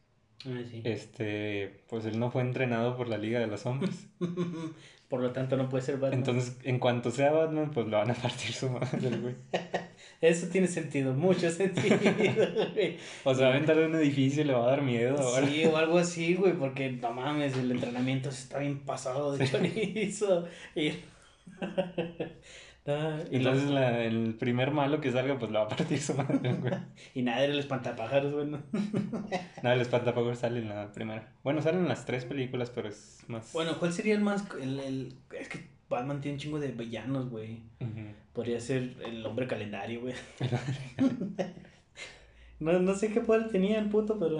Ah, sí. Este, pues él no fue entrenado por la Liga de los Hombres. Por lo tanto, no puede ser Batman. Entonces, en cuanto sea Batman, pues lo van a partir su madre, güey. Eso tiene sentido, mucho sentido, güey. O sea, va a aventar de un edificio y le va a dar miedo. ahora. Sí, o algo así, güey, porque no mames, el entrenamiento está bien pasado de chorizo. Y... Entonces, la- el primer malo que salga, pues lo va a partir su madre, güey. y nada, era el espantapájaros, güey. ¿no? No, el espantapájaros sale en la primera. Bueno, salen las tres películas, pero es más. Bueno, ¿cuál sería el más. El, el... Es que Batman tiene un chingo de villanos, güey. Podría ser el hombre calendario, güey. No, no sé qué poder tenía el puto, pero.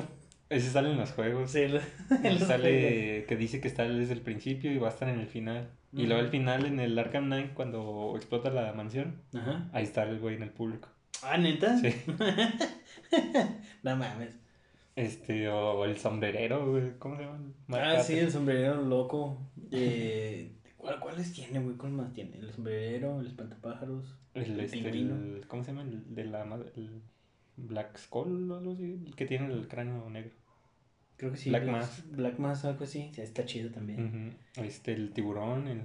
Ese sale en los juegos. Sí, lo- sale que dice que está desde el principio y va a estar en el final. Y luego al final en el Arkham Knight cuando explota la mansión, ahí está el güey en el público. Ah, neta. Sí. no mames. Este, o el sombrerero, güey, ¿cómo se llama? Ah, sí, el sombrerero loco. Eh, ¿cuál- ¿Cuáles tiene, güey? ¿Cuál más tiene? El sombrerero, el espantapájaros. El, el este, el- ¿cómo se llama? El de la el Black Skull o algo así, el que tiene el cráneo negro. Creo que sí. Black Mass. Black Mass, algo así. Sí, está chido también. Este, el tiburón, el,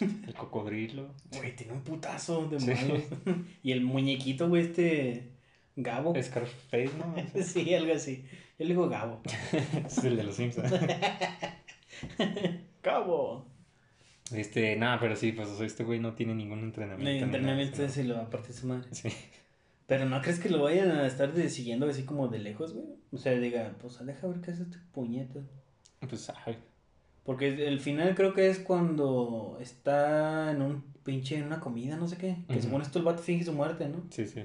el cocodrilo. Güey, tiene un putazo de Sí. malos. y el muñequito, güey, este. Gabo. Scarface, ¿no? O sea, Sí, algo así. Yo le digo Gabo. es el de los Simpsons. Gabo. Este, nada, pero sí, pues o sea, este güey no tiene ningún entrenamiento. Nada, entrenamiento ¿no? ese lo aparte de su madre. Sí. Pero no crees que lo vayan a estar siguiendo así como de lejos, güey. O sea, diga, pues deja ver qué hace este puñeta. Pues, ay, Porque el final creo que es cuando está en un pinche, en una comida, no sé qué. Que Ujú. según esto el vato finge su muerte, ¿no? sí, sí.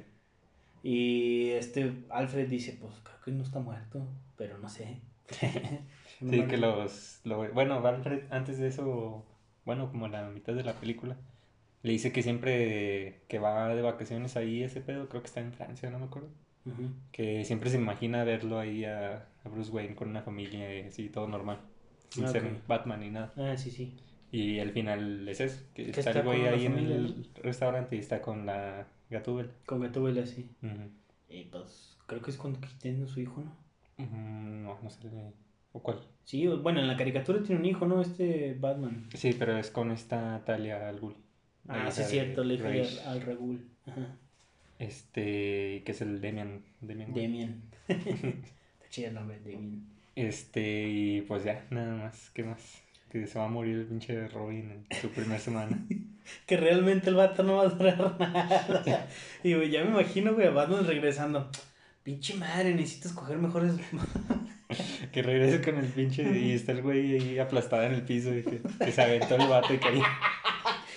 Y este Alfred dice, pues creo que no está muerto, pero no sé. No Sí, que los, lo- bueno, Alfred antes de eso, bueno, como a la mitad de la película, le dice que siempre que va de vacaciones ahí ese pedo, creo que está en Francia, no me acuerdo, Ujú. que siempre se imagina verlo ahí a, a Bruce Wayne con una familia y así, todo normal, sin ser Ok. Batman ni nada. Ah, sí, sí. Y al final es eso, que, Que está, el güey ahí en el restaurante y está con la Gatúbel. Con Gatúbela, sí. Ujú. Y pues creo que es cuando tiene su hijo, ¿no? Mm, No, no sé, ¿o cuál? Sí, bueno, en la caricatura tiene un hijo, ¿no? Este Batman. Sí, pero es con esta Talia al Ghul. Ah, sí, es cierto, le dije al, Regul. Ajá. Este, que es el Demian. Demian. Damien. Está chido el nombre, Damien. Este, y pues ya, nada más, ¿qué más? Que se va a morir el pinche Robin en su primera semana. Que realmente el vato no va a durar nada. Y ya me imagino, güey, a Batman regresando. Pinche madre, necesito escoger mejores. que regrese con el pinche y está el güey ahí aplastada en el piso y que, que se aventó el vato y cayó.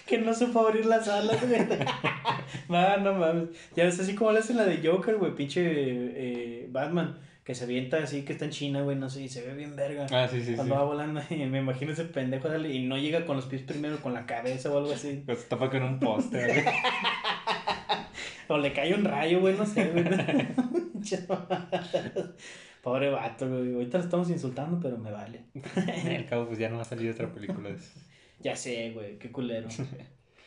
que no supo abrir las alas, güey. No, no mames. Ya ves así como le hacen la de Joker, güey, pinche eh, Batman. Que se avienta así, que está en China, güey, no sé, y se ve bien verga. Ah, sí, sí, sí. Cuando va volando, y me imagino ese pendejo y no llega con los pies primero, con la cabeza o algo así. Pues se tapa con un poste, güey. O le cae un rayo, güey, no sé, güey. Pobre vato, güey. Ahorita lo estamos insultando, pero me vale. Al cabo, pues ya no va a salir otra película de. Ya sé, güey, qué culero.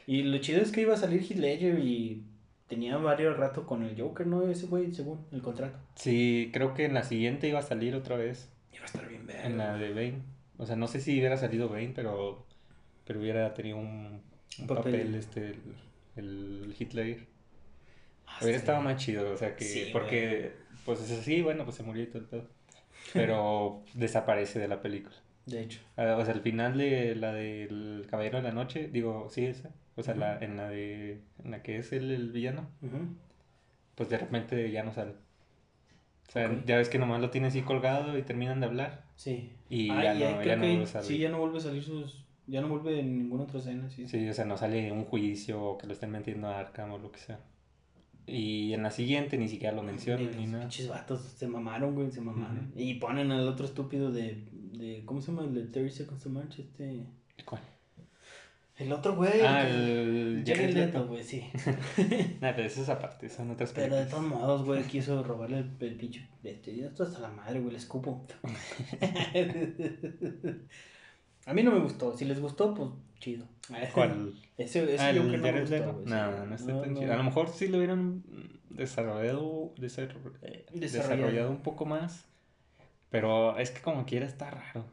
Y lo chido es que iba a salir Heath Ledger y tenía varios rato con el Joker, ¿no? Ese güey, según el contrato. Sí, creo que en la siguiente iba a salir otra vez. Iba a estar bien verga. En la de Bane. O sea, no sé si hubiera salido Bane, pero, pero hubiera tenido un, un papel. papel, este, el, el Hitler. Ah, Hubiera estado más chido, o sea, que, Sí, porque, pues es así, bueno, pues se murió y todo el pedo. Pero desaparece de la película. De hecho. Ah, O sea, al final de la del Caballero de la Noche, digo, sí, esa. O sea, la, en la de, en la que es él el villano, pues de repente ya no sale. O sea, ya ves que nomás lo tienes así colgado y terminan de hablar. Sí. Y Ah, ya ahí no, ya no vuelve a salir. Sí, ya no vuelve a salir sus. Ya no vuelve en ninguna otra escena, sí. Sí, o sea, no sale un juicio o que lo estén metiendo a Arkham o lo que sea. Y en la siguiente ni siquiera lo mencionan Los ni nada. Pinches vatos se mamaron, güey, se mamaron. Y ponen al otro estúpido de, de. ¿Cómo se llama? El de 30 Seconds to March, este. ¿Cuál? El otro güey. Ah, el Jared Leto, güey, sí. Nah, pero eso es aparte, son otras Pero de todos modos, güey, quiso robarle el, el pinche. Este, esto hasta la madre, güey, le escupo. A mí no me gustó. Si les gustó, pues chido. ¿Cuál? Ese, ese Ah, el Joker no gustó. No, no está No, tan no. chido. A lo mejor sí lo hubieran desarrollado, Eh, desarrollado. desarrollado. un poco más. Pero es que como quiera está raro.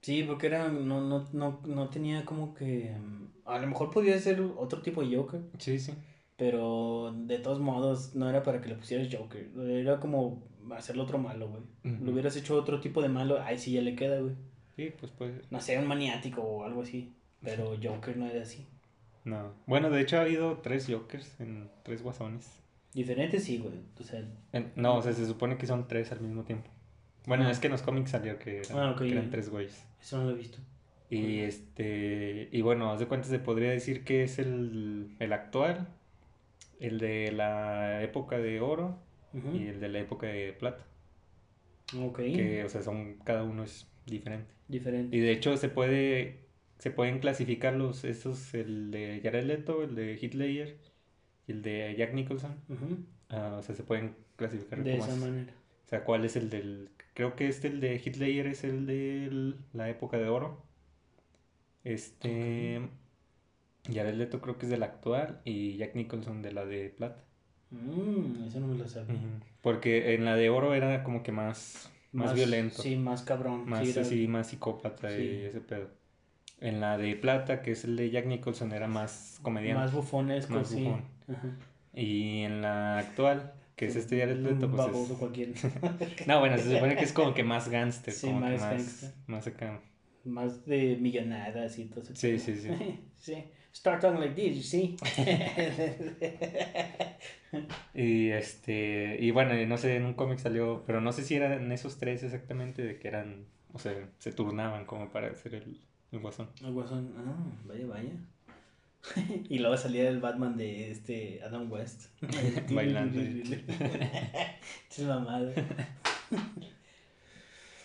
Sí, porque era, no, no, no, no tenía como que... A lo mejor podía ser otro tipo de Joker, Sí, sí. pero de todos modos no era para que le pusieras Joker. Era como hacerlo otro malo, güey. Ujú. Lo hubieras hecho otro tipo de malo, ay, sí, ya le queda, güey. Sí, pues pues. No sé, un maniático o algo así. Pero Joker no era así. No. Bueno, de hecho ha habido tres Jokers en tres guasones. Diferente sí, güey. O sea, En- no, o sea, se supone que son tres al mismo tiempo. Bueno, Ah. es que en los cómics salió que eran, Ah, que eran tres güeyes. eso no lo he visto. Y este, y bueno, haz de cuenta se podría decir que es el, el actual, el de la época de oro y el de la época de plata. Ok. Que, o sea, son, cada uno es diferente. Diferente. Y de hecho se puede, se pueden clasificar los, estos, el de Jared Leto, el de Ledger y el de Jack Nicholson. Ah, o sea, se pueden clasificar De esa es- manera. O sea, ¿cuál es el del...? Creo que este, el de Ledger, es el de la época de oro. Este... Jared Leto creo que es de la actual y Jack Nicholson de la de plata. Mm, eso no me lo sabía. Porque en la de oro era como que más, más, violento. Sí, más cabrón. Más sí, así, más psicópata y ese pedo. En la de plata, que es el de Jack Nicholson, era más comediante. Más bufonesco, Más sí. bufón. Ajá. Y en la actual, que es este Jared Leto, pues baboso es... cualquiera. No, bueno, se supone que es como que más gangster, Sí, como que más más, gangster. más acá. más de millonadas y todo eso. Sí, sí, sí. sí. Start talking like this, you see. Y este, y bueno, no sé, en un cómic salió, pero no sé si eran esos tres exactamente, de que eran, o sea, se turnaban como para hacer el, el guasón. El guasón, ah, vaya, vaya. y luego salía el Batman de este Adam West. Bailando. Es mamada.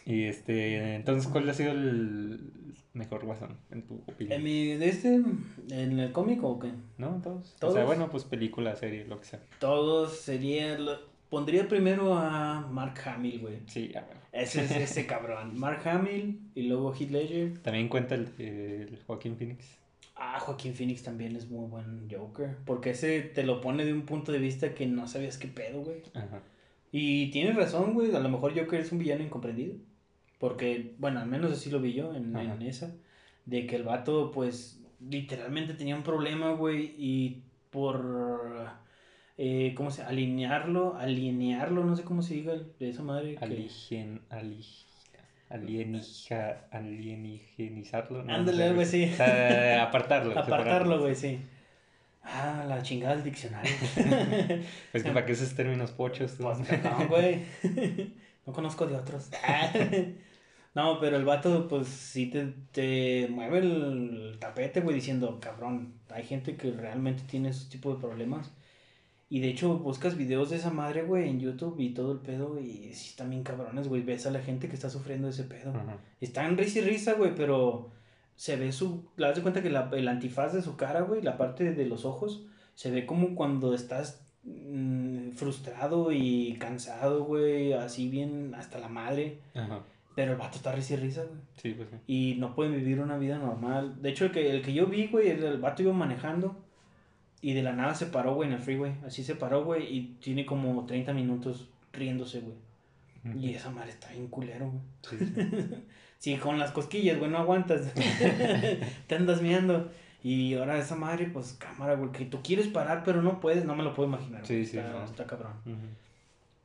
Y este, entonces, ¿cuál ha sido el mejor guasón, en tu opinión? ¿En, mi, de este, ¿En el cómic o qué? ¿No? ¿Todos? O ¿Todos? sea, bueno, pues película, serie, lo que sea. Todos sería. Pondría primero a Mark Hamill, güey. Sí, ya, bueno. Ese es ese cabrón. Mark Hamill y luego Heath Ledger. También cuenta el, el Joaquín Phoenix. Ah, Joaquín Phoenix también es muy buen Joker. Porque ese te lo pone de un punto de vista que no sabías qué pedo, güey. Ajá. Y tienes razón, güey. A lo mejor Joker es un villano incomprendido. Porque, bueno, al menos así lo vi yo en, en esa. De que el vato, pues, literalmente tenía un problema, güey. Y por. Eh, ¿Cómo se Alinearlo, alinearlo, no sé cómo se diga de esa madre. que- Aligen, ali, alienija, alienigenizarlo. no, Ándale, no sé, algo güey. así. O sea, apartarlo. Apartarlo, güey, sí. Ah, la chingada del diccionario. Es que para que esos términos pochos. ¿no? Pues, no, güey. No conozco de otros. No, pero el vato, pues sí te, te mueve el tapete, güey, diciendo, cabrón, hay gente que realmente tiene ese tipo de problemas. Y de hecho, buscas videos de esa madre, güey, en YouTube y todo el pedo, y sí están bien cabrones, güey. Ves a la gente que está sufriendo ese pedo. Ajá. Están risa y risa, güey, pero se ve su. Le das de cuenta que la- el antifaz de su cara, güey, la parte de los ojos, se ve como cuando estás mm, frustrado y cansado, güey, así bien hasta la madre. Ajá. Pero el vato está risa y risa, güey. Sí, pues sí. Y no pueden vivir una vida normal. De hecho, el que, el que yo vi, güey, el, el vato iba manejando. Y de la nada se paró, güey, en el freeway. Así se paró, güey. Y tiene como 30 minutos riéndose, güey. Y esa madre está bien culero, güey. Sí, sí. Sí, con las cosquillas, güey, no aguantas. Te andas miando. Y ahora esa madre, pues cámara, güey, que tú quieres parar, pero no puedes, no me lo puedo imaginar. güey. Sí, sí, está, cabrón.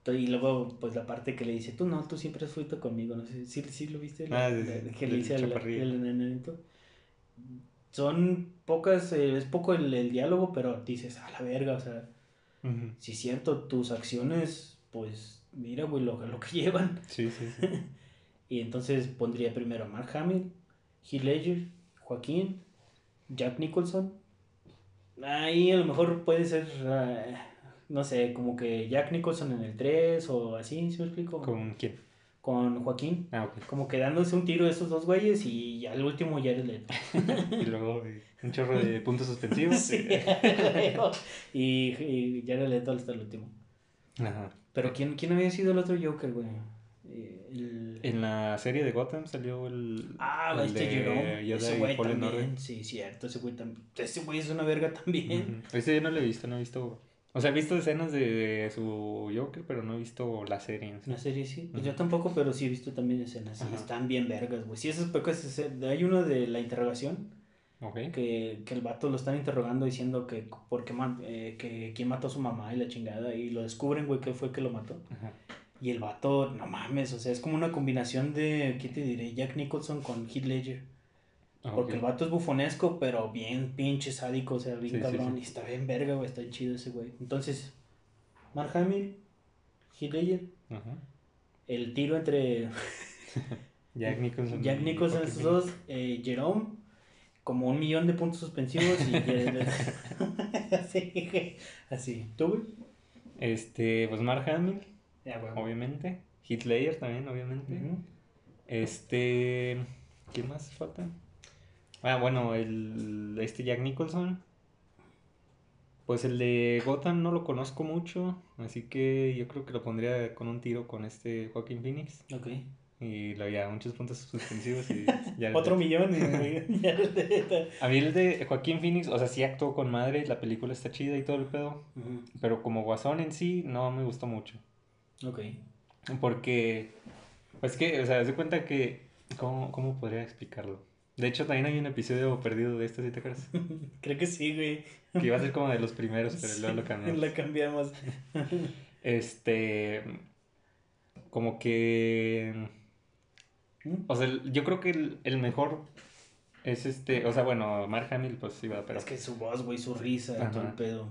Y luego, pues la parte que le dice, tú no, tú siempre has fuito conmigo, no sé, ¿sí, sí lo viste? Ah, La- sí, la- que le dice al el. Son pocas, eh, es poco el, el diálogo, pero dices, a la verga, o sea, si es cierto, tus acciones, pues mira, güey, lo, lo que llevan. Sí, sí, sí. Y entonces pondría primero a Mark Hamill, Heath Ledger, Joaquín, Jack Nicholson. Ahí a lo mejor puede ser, eh, no sé, como que Jack Nicholson en el 3 o así, ¿sí me explico? ¿Con quién? Con Joaquín. Ah, ok. Como que dándose un tiro de esos dos güeyes y ya el último ya eres Leto. Y luego eh, un chorro de puntos suspensivos. Sí, y, y Jared Leto hasta el último. Ajá. Pero ¿quién, quién había sido el otro Joker, güey? Eh, el... En la serie de Gotham salió el. Ah, el este de Jerome. Ese güey también. Sí, cierto. Ese güey también. Ese güey es una verga también. Ujú. Ese yo no lo he visto, no he visto. O sea, he visto escenas de, de su Joker, pero no he visto la serie en sí. Una serie sí. Pues yo tampoco, pero sí he visto también escenas. Y Ajá. están bien vergas, güey. Sí, esas pocas escenas. Hay uno de la interrogación Ok. que, que el vato lo están interrogando diciendo que, porque que quién mató a su mamá y la chingada. Y lo descubren, güey, que fue que lo mató. Ajá. Y el vato, no mames, o sea, es como una combinación de, ¿qué te diré? Jack Nicholson con Heath Ledger. Ah, Porque el vato es bufonesco, pero bien pinche sádico, o sea, bien Sí, cabrón. sí. Y está bien verga, güey, está bien chido ese güey. Entonces, Mark Hamill, Heath Ledger, el tiro entre Jack Nicholson. Jack Nicholson, esos dos, eh, Jerome, como un millón de puntos suspensivos y así, así. ¿Tú, güey? Este, pues Mark Hamill, Ya, huevo. obviamente. Hitler también, obviamente. Este. ¿Quién más falta? Ah, bueno, el. Este Jack Nicholson. Pues el de Gotham no lo conozco mucho. Así que yo creo que lo pondría con un tiro con este Joaquin Phoenix. Ok. Y lo ya muchos puntos suspensivos y ya. Otro millón. güey. Ya de- A mí el de Joaquín Phoenix, o sea, sí actuó con madre, la película está chida y todo el pedo. Pero como Guasón en sí, no me gustó mucho. Ok. Porque, pues que, o sea, se cuenta que, ¿cómo, ¿cómo podría explicarlo? De hecho, también hay un episodio perdido de esto, ¿sí te acuerdas? Creo que sí, güey. Que iba a ser como de los primeros, pero luego lo cambiamos. La cambiamos. Este, como que, ¿Mm? o sea, yo creo que el, el mejor es este, o sea, bueno, Mark Hamill, pues sí va, pero... Es que su voz, güey, su risa, Ajá. todo el pedo.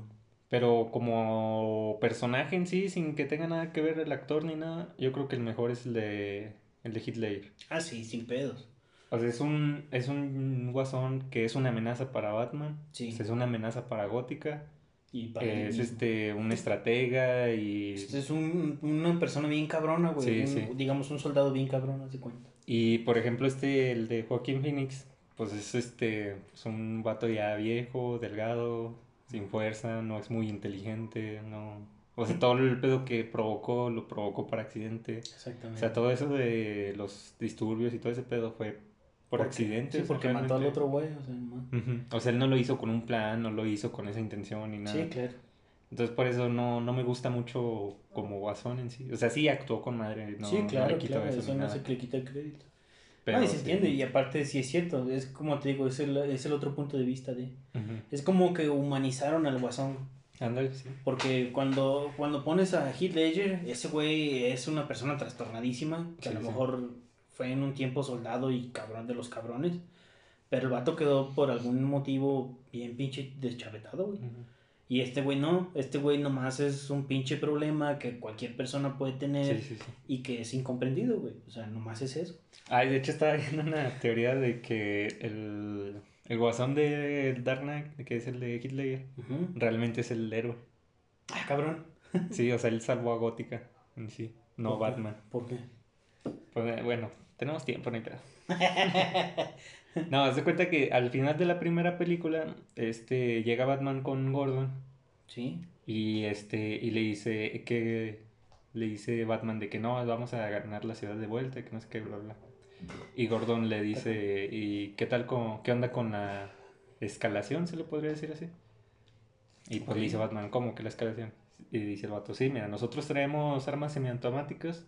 Pero como personaje en sí, sin que tenga nada que ver el actor ni nada, yo creo que el mejor es el de, el de Ledger. Ah, sí, sin pedos. O sea, es un, es un guasón que es una amenaza para Batman, Sí. es una amenaza para Gótica, Y para es este un estratega y, Este es un, una persona bien cabrona, güey. Sí, un-. Digamos, un soldado bien cabrón, haz de cuenta. y por ejemplo este, el de Joaquín Phoenix, pues es este, es un vato ya viejo, delgado, sin fuerza, no es muy inteligente, no... O sea, todo el pedo que provocó, lo provocó por accidente. O Exactamente. sea, todo eso de los disturbios y todo ese pedo fue por Porque- accidente. Sí, porque mató al realmente. otro güey, o sea. Ujú. O sea, él no lo hizo con un plan, no lo hizo con esa intención ni nada. Sí, claro. Entonces por eso no, no me gusta mucho como Guasón en sí. O sea, sí actuó con madre, no, sí, no claro, le quito claro. eso Eso, no nada. se le quita el crédito. Pero no, y se sí. entiende. Y aparte, sí es cierto. Es como te digo, es el, es el otro punto de vista de. Es como que humanizaron al guasón. Ándale, sí. Porque cuando, cuando pones a Heath Ledger, ese güey es una persona trastornadísima, que a lo mejor fue en un tiempo soldado y cabrón de los cabrones, pero el vato quedó por algún motivo bien pinche deschavetado, güey. Ujú. Y este güey no, este güey nomás es un pinche problema que cualquier persona puede tener Sí, sí, sí. y que es incomprendido, güey. O sea, nomás es eso. Ay, de hecho estaba viendo una teoría de que el, el Guasón de Dark Knight, que es el de Hitler, Ujú. realmente es el héroe. Ah, cabrón. Sí, o sea, él salvó a Gótica en sí, no ¿Por? Batman. ¿Por qué? Pues eh, bueno, tenemos tiempo, no. No, haz de cuenta que al final de la primera película, este, llega Batman con Gordon Sí. y este, y le dice que le dice Batman de que no, vamos a ganar la ciudad de vuelta, que no sé qué, bla, bla. Y Gordon le dice, ¿y qué tal con, qué onda con la escalación, se le podría decir así? Y pues le dice Batman, ¿cómo que la escalación? Y dice el vato, sí, mira, nosotros traemos armas semiautomáticas,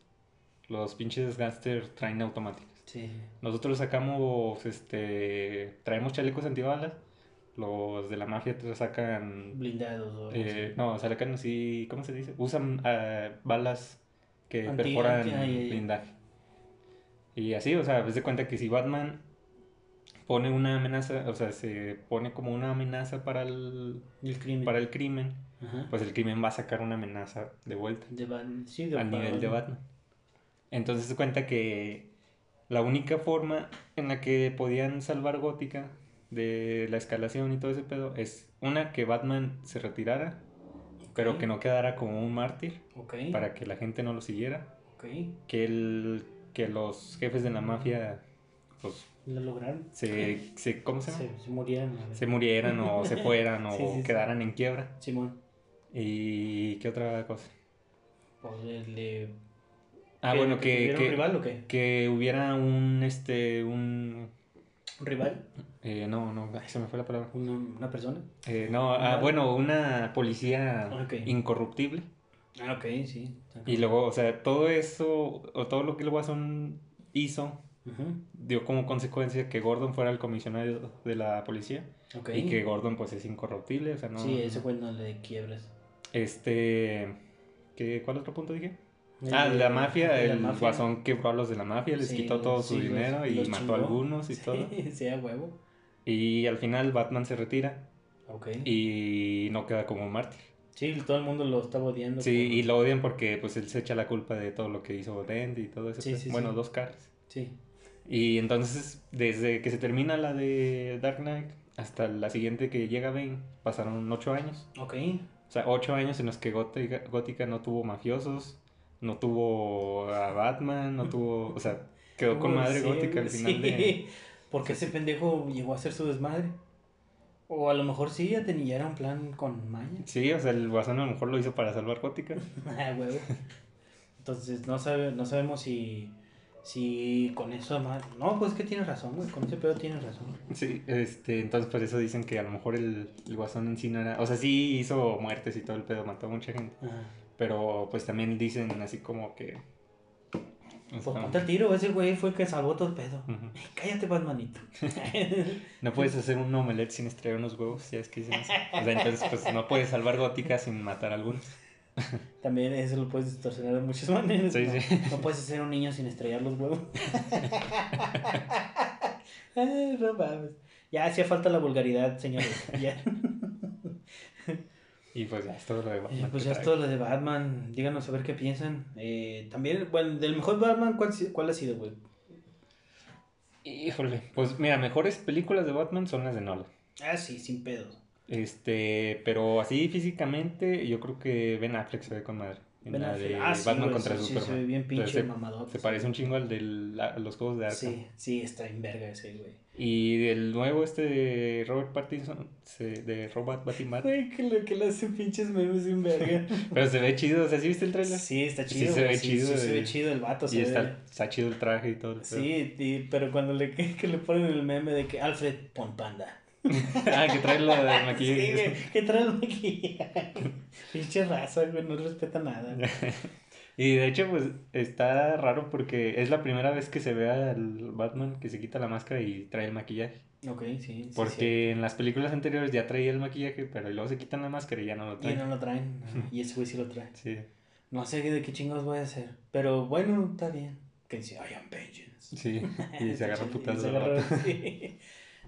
los pinches gangsters traen automáticas. Sí. Nosotros sacamos, este, traemos chalecos antibalas, los de la mafia te sacan, Blindados o eh, no, sacan así, ¿cómo se dice? Usan ah, balas que Anti- perforan blindaje. Y así, o sea, ves de cuenta que si Batman pone una amenaza, o sea, se pone como una amenaza para el, El crimen. para el crimen, Ajá. pues el crimen va a sacar una amenaza de vuelta De Bat- sí, de al nivel de Batman. Entonces se cuenta que la única forma en la que podían salvar Gótica de la escalación y todo ese pedo es una que Batman se retirara, pero que no quedara como un mártir para que la gente no lo siguiera, Ok. que el que los jefes de la mafia pues Lo lograron. se, se ¿cómo se llama? Se, se ver. Se murieran o se fueran o Sí, sí, sí. quedaran en quiebra. Simón. ¿Y qué otra cosa? Pues le. Ah, bueno, que, ¿tuvieron que, un rival o qué? que hubiera un, este, un, ¿Un rival? eh, no, no, ay, se me fue la palabra. ¿Una, una persona? Eh, no, ah, bueno, una policía incorruptible. Ah, ok, sí. Y luego, o sea, todo eso, o todo lo que el Guasón hizo, dio como consecuencia que Gordon fuera el comisionado de la policía. Y que Gordon, pues, es incorruptible, o sea, no... Sí, ese fue el no le quiebras. Este... ¿qué, ¿Cuál otro punto dije? Ah, de- la mafia, de la el mafia. Guasón quebró a los de la mafia, les Sí, quitó todo su sí, los- dinero y los mató chingó. a algunos y Sí, todo. Sí, a huevo. Y al final Batman se retira Ok. y no queda como un mártir. Sí, todo el mundo lo estaba odiando. Sí, por- y lo odian porque pues él se echa la culpa de todo lo que hizo Dent y todo eso. Sí, sí, bueno, sí. dos caras. Sí. Y entonces, desde que se termina la de Dark Knight hasta la siguiente que llega Bane, pasaron ocho años. Ok. O sea, ocho años en los que Gótica, Gótica no tuvo mafiosos, no tuvo a Batman, no tuvo. O sea, quedó con madre sí, Gótica al final sí. de. Porque ese pendejo llegó a hacer su desmadre. O a lo mejor sí, ya tenía era un plan con maña. Sí, o sea, el Guasón a lo mejor lo hizo para salvar Gótica. Ah, huevo. Entonces, no, sabe, no sabemos si, si con eso más... No, pues que tienes razón, güey. Con ese pedo tienes razón. Sí, este, entonces por eso dicen que a lo mejor el, el Guasón en sí no era. O sea, sí hizo muertes y todo el pedo, mató a mucha gente. Ajá. Pero pues también dicen así como que. Pues sea, ponte el tiro, ese güey fue el que salvó todo el pedo. ujú. Cállate, Batmanito. No puedes hacer un omelette sin estrellar unos huevos, ya es que dicen eso. O sea, entonces pues no puedes salvar gótica sin matar a algunos. También eso lo puedes distorsionar de muchas maneras. Sí, ¿no? sí. No puedes ser un niño sin estrellar los huevos. Ay, no mames. Ya hacía falta la vulgaridad, señores. Ya. Y pues ya es todo lo de Batman. pues que ya es todo lo de Batman. Díganos a ver qué piensan. Eh, también, bueno, del mejor Batman, ¿cuál, cuál ha sido, güey? Híjole, pues mira, mejores películas de Batman son las de Nolan. Ah, sí, sin pedos. Este, pero así físicamente, yo creo que Ben Affleck se ve con madre. En Ben la Affleck. de Ah, sí, Batman güey, contra sí, sí, Superman. se ve bien pinche Entonces, se- mamadote, Se sí. parece un chingo al de los juegos de Arkham. Sí, sí, está en verga ese, güey. Y el nuevo este de Robert Pattinson, se- de Robot Batman. Güey, que lo que le hace pinches memes sin verga. Pero se ve chido, o sea, ¿sí viste el trailer? Sí, está Sí chido. se güey, ve chido, Sí, se ve chido el vato. se Y ve- está, está chido el traje y todo. Sí, y- pero cuando le, que, le ponen el meme de que Alfred pon panda. ah, que trae lo de maquillaje. Sí, que trae el maquillaje. Pinche raza, güey, no respeta nada. Y de hecho, pues está raro porque es la primera vez que se ve al Batman que se quita la máscara y trae el maquillaje. Ok, sí. sí, sí. Porque en las películas anteriores ya traía el maquillaje, pero luego se quitan la máscara y ya no lo Y traen. no lo traen. Y ese güey sí lo trae. Sí, No sé de qué chingados voy a hacer. Pero bueno, está bien. Que dice, I am vengeance. sí. Y se agarra putazo. sí.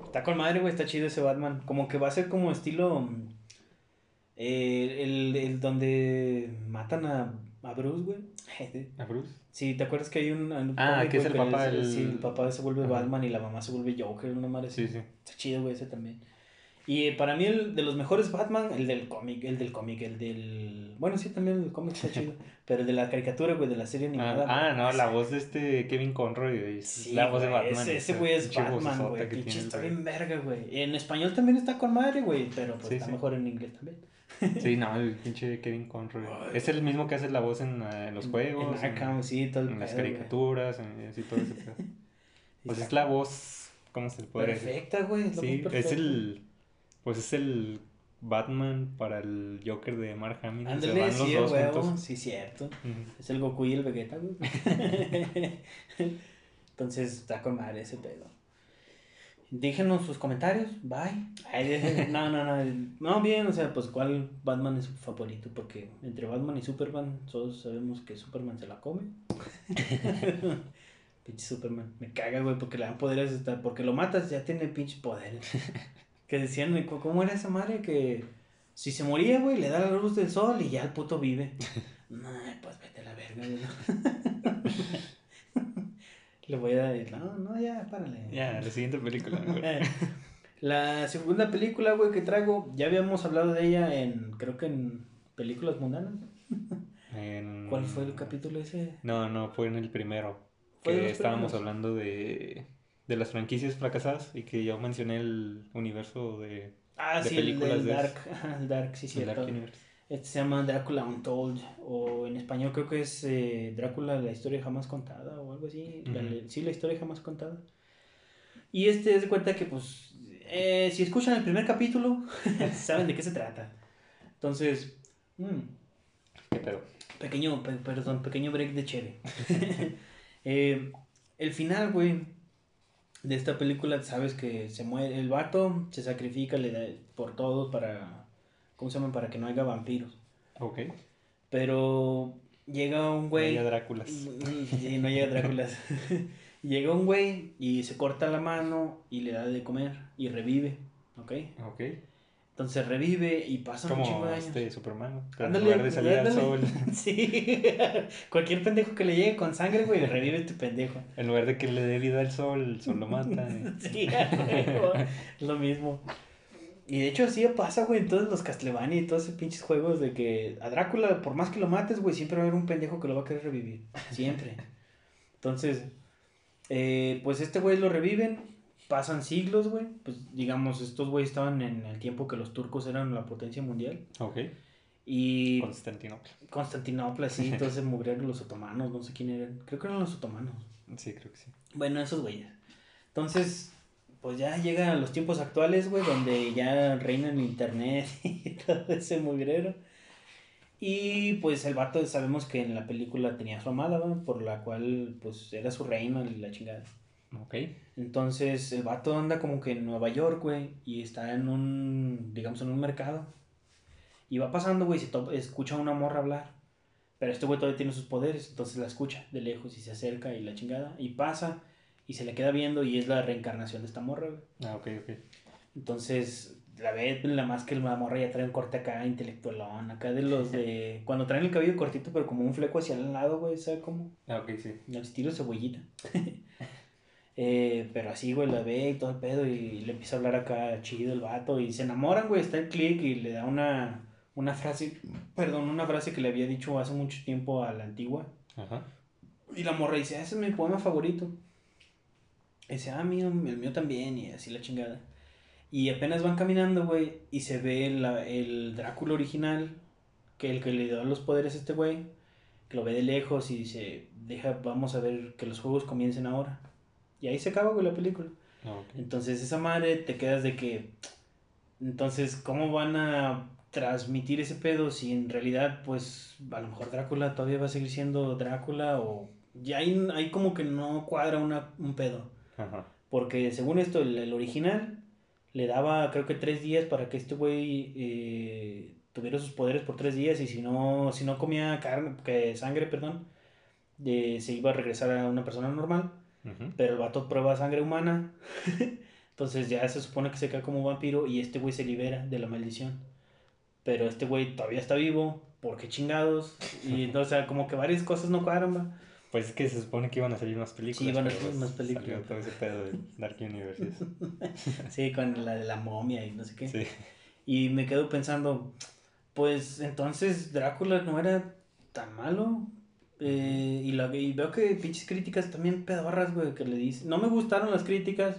Está con madre, güey. Está chido ese Batman. Como que va a ser como estilo. mm, eh, el, el donde matan a, a Bruce, güey. ¿A Bruce? Sí, ¿te acuerdas que hay un. un Ah, cómic, que es güey, el papá del- Sí, el papá se vuelve Ajá. Batman y la mamá se vuelve Joker, una madre. Sí, sí. Está chido, güey, ese también. Y eh, para mí el de los mejores Batman, el del cómic, el del cómic, el del... Bueno, sí, también el cómic está chido. Pero el de la caricatura, güey, de la serie animada. Ah, ah, no, güey, la voz de este Kevin Conroy es Sí, la voz de güey, Batman. Ese, güey es Batman, güey. que Pinche está güey. bien verga, güey. En español también está con madre, güey. Pero pues Sí, está sí. mejor en inglés también. Sí, no, el pinche Kevin Conroy. Es el mismo que hace la voz en, eh, en los juegos, En Arkham, sí, todo el en las pedo, caricaturas, en, así todo ese pedo. Pues es la voz, ¿cómo se puede decir? Perfecta, güey. Sí, es perfecta. el, pues es el Batman para el Joker de Mark Hamill. se los sí, dos güey. juntos. Sí, cierto. Es el Goku y el Vegeta, güey. Entonces está con madre ese pedo. Díjenos sus comentarios. Bye. Ay, no, no, no. No, bien, o sea, pues cuál Batman es su favorito. Porque entre Batman y Superman, todos sabemos que Superman se la come. pinche Superman. Me caga, güey, porque le dan poderes. Hasta, porque lo matas, ya tiene pinche poderes. que decían, ¿cómo era esa madre? Que si se moría, güey, le da la luz del sol y ya el puto vive. No, pues vete a la verga, güey. Le voy a decir, no, no, ya, párale. Ya, la siguiente película. La segunda película, güey, que traigo, ya habíamos hablado de ella en, creo que en Películas Mundanas. En- ¿Cuál fue el capítulo ese? No, no, fue en el primero. ¿Fue de Que estábamos primeros? hablando de, de las franquicias fracasadas y que yo mencioné el universo de Ah, De sí, el, películas el de Dark, el Dark, sí, el cierto. Dark Universe. Este se llama Drácula Untold, o en español creo que es eh, Drácula, la historia jamás contada, o algo así. La- Ujú. sí, la historia jamás contada. Y este es de cuenta que, pues, eh, si escuchan el primer capítulo, saben de qué se trata. Entonces, mm, ¿Qué pedo? pequeño, pe- perdón, pequeño break de chévere. Eh, el final, güey, de esta película, sabes que se muere el vato, se sacrifica, le da por todo para, ¿cómo se llama? Para que no haya vampiros. Ok. Pero llega un güey. Vaya Dráculas. Sí, no llega Drácula. llega un güey y se corta la mano y le da de comer y revive. ¿Ok? Ok. Entonces revive y pasa un chingo de años. este Superman. En lugar de salir al ándale. sol, Sí. Cualquier pendejo que le llegue con sangre, güey, revive este pendejo. en lugar de que le dé vida al sol, el sol lo mata. y- Sí, lo mismo. Y de hecho así pasa, güey, en todos los Castlevania y todos esos pinches juegos de que a Drácula, por más que lo mates, güey, siempre va a haber un pendejo que lo va a querer revivir. Siempre. Entonces, eh, pues este güey lo reviven, pasan siglos, güey. Pues digamos, estos güeyes estaban en el tiempo que los turcos eran la potencia mundial. Ok. Y Constantinopla. Constantinopla, sí, entonces murieron los otomanos, no sé quién eran. Creo que eran los otomanos. Sí, creo que sí. Bueno, esos güeyes. Entonces, pues ya llegan los tiempos actuales, güey, donde ya reina el internet y todo ese mugrero. Y pues el vato, sabemos que en la película tenía su amada, güey, por la cual, pues era su reina y la chingada. Ok. Entonces el vato anda como que en Nueva York, güey, y está en un, digamos, en un mercado. Y va pasando, güey, y se escucha a una morra hablar. Pero este güey todavía tiene sus poderes, entonces la escucha de lejos y se acerca y la chingada. Y pasa y se le queda viendo y es la reencarnación de esta morra, güey. Ah, ok, ok. Entonces la ve, la más que la morra ya trae un corte acá intelectualón, acá de los de... Cuando traen el cabello cortito, pero como un fleco hacia el lado, güey, ¿sabes cómo? Ah, ok, sí. El estilo cebollita. Eh, pero así, güey, la ve y todo el pedo y le empieza a hablar acá chido el vato y se enamoran, güey, está el click y le da una, una frase, perdón, una frase que le había dicho hace mucho tiempo a la antigua. Ajá. Y la morra dice, ese es mi poema favorito. Y dice, ah, mío, el mío también, y así la chingada. Y apenas van caminando, güey, y se ve la- el Drácula original, que el que le dio los poderes a este güey, que lo ve de lejos y dice, deja, vamos a ver que los juegos comiencen ahora. Y ahí se acaba, güey, la película. Ah, ok. Entonces esa madre te quedas de que, entonces, ¿cómo van a transmitir ese pedo si en realidad, pues, a lo mejor Drácula todavía va a seguir siendo Drácula o ya hay, hay como que no cuadra una, un pedo? Ajá. Porque según esto, el, el original le daba creo que tres días para que este güey eh, tuviera sus poderes por tres días y si no, si no comía carne, que sangre, perdón, eh, se iba a regresar a una persona normal. Ujú. Pero el vato prueba sangre humana. Entonces ya se supone que se cae como vampiro y este güey se libera de la maldición. Pero este güey todavía está vivo. ¿Por qué chingados? Y entonces, o sea, como que varias cosas no cuadran. Pues es que se supone que iban a salir más películas. Sí, iban a salir pues, más películas. Salió todo ese pedo de Dark Universe. y eso. Sí, con la de la momia y no sé qué. Sí. Y me quedo pensando, pues entonces Drácula no era tan malo. Eh, y, la, y veo que pinches críticas también pedorras, güey, que le dicen. No me gustaron las críticas.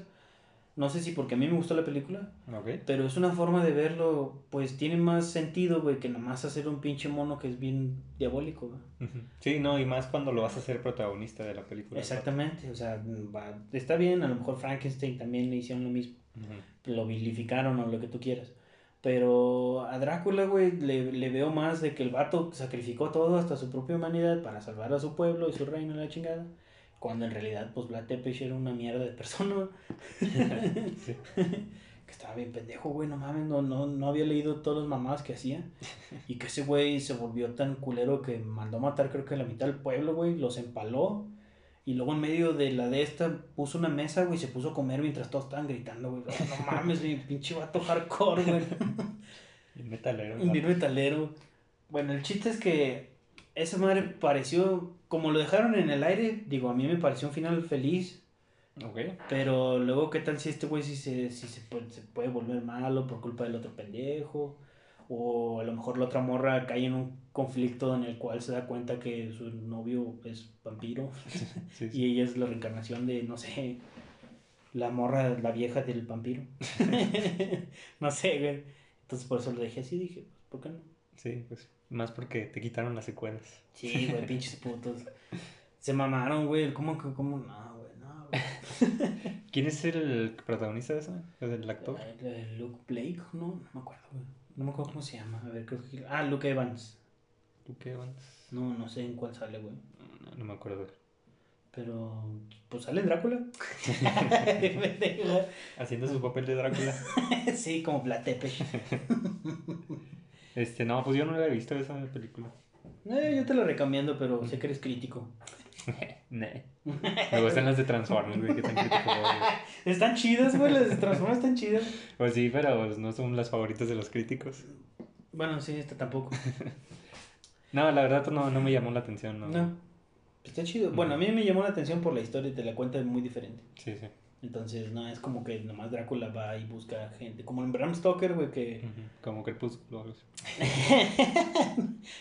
No sé si porque a mí me gustó la película. Ok. Pero es una forma de verlo, pues tiene más sentido, güey, que nomás hacer un pinche mono que es bien diabólico, güey. Sí, no, y más cuando lo vas a hacer protagonista de la película. Exactamente, o sea, va- está bien, a lo mejor Frankenstein también le hicieron lo mismo, Ujú. lo vilificaron o lo que tú quieras. Pero a Drácula, güey, le, le veo más de que el vato sacrificó todo hasta su propia humanidad para salvar a su pueblo y su reino la chingada. Cuando en realidad, pues Vlad Tepes era una mierda de persona. Sí. que estaba bien pendejo, güey, no mames, no, no, no había leído todos los mamadas que hacía. Y que ese güey se volvió tan culero que mandó matar creo que la mitad del pueblo, güey, los empaló. Y luego en medio de la de esta puso una mesa, güey, y se puso a comer mientras todos estaban gritando, güey. No, no mames, güey, pinche vato hardcore, güey. Y metalero. Un bien metalero. Bueno, el chiste es que esa madre pareció, como lo dejaron en el aire, digo, a mí me pareció un final feliz. Ok. Pero luego, ¿qué tal si este güey sí se, si se, puede, se puede volver malo por culpa del otro pendejo? O a lo mejor la otra morra cae en un conflicto en el cual se da cuenta que su novio es vampiro Sí, sí. y ella es la reencarnación de, no sé, la morra, la vieja del vampiro. no sé, güey. Entonces por eso lo dejé así, dije, pues, ¿por qué no? Sí, pues más porque te quitaron las secuelas. Sí, güey, pinches putos. Se mamaron, güey. ¿Cómo que, cómo? No, güey, no, güey. ¿Quién es el protagonista de eso? ¿Es el actor? Luke Blake, no, no me acuerdo, güey. No me acuerdo cómo se llama. A ver, creo que. Ah, Luke Evans. Luke Evans. No, no sé en cuál sale, güey. No, no me acuerdo. Pero. Pues sale Drácula. Haciendo su papel de Drácula. sí, como Platepe. Este, no, pues yo no la he visto esa película. Eh, yo te lo recomiendo, pero sé que eres crítico. Ne. Me gustan las de Transformers, güey, que tan crítico soy, güey. Están chidas, güey. Las de Transformers están chidas. Pues sí, pero pues, no son las favoritas de los críticos. Bueno, sí, esta tampoco. No, la verdad no, no me llamó la atención, ¿no? No. Está chido. Bueno, a mí me llamó la atención por la historia, te la cuenta muy diferente. Sí, sí. Entonces, no, es como que nomás Drácula va y busca gente. Como en Bram Stoker, güey, que. Ujú, Como Crepúsculo.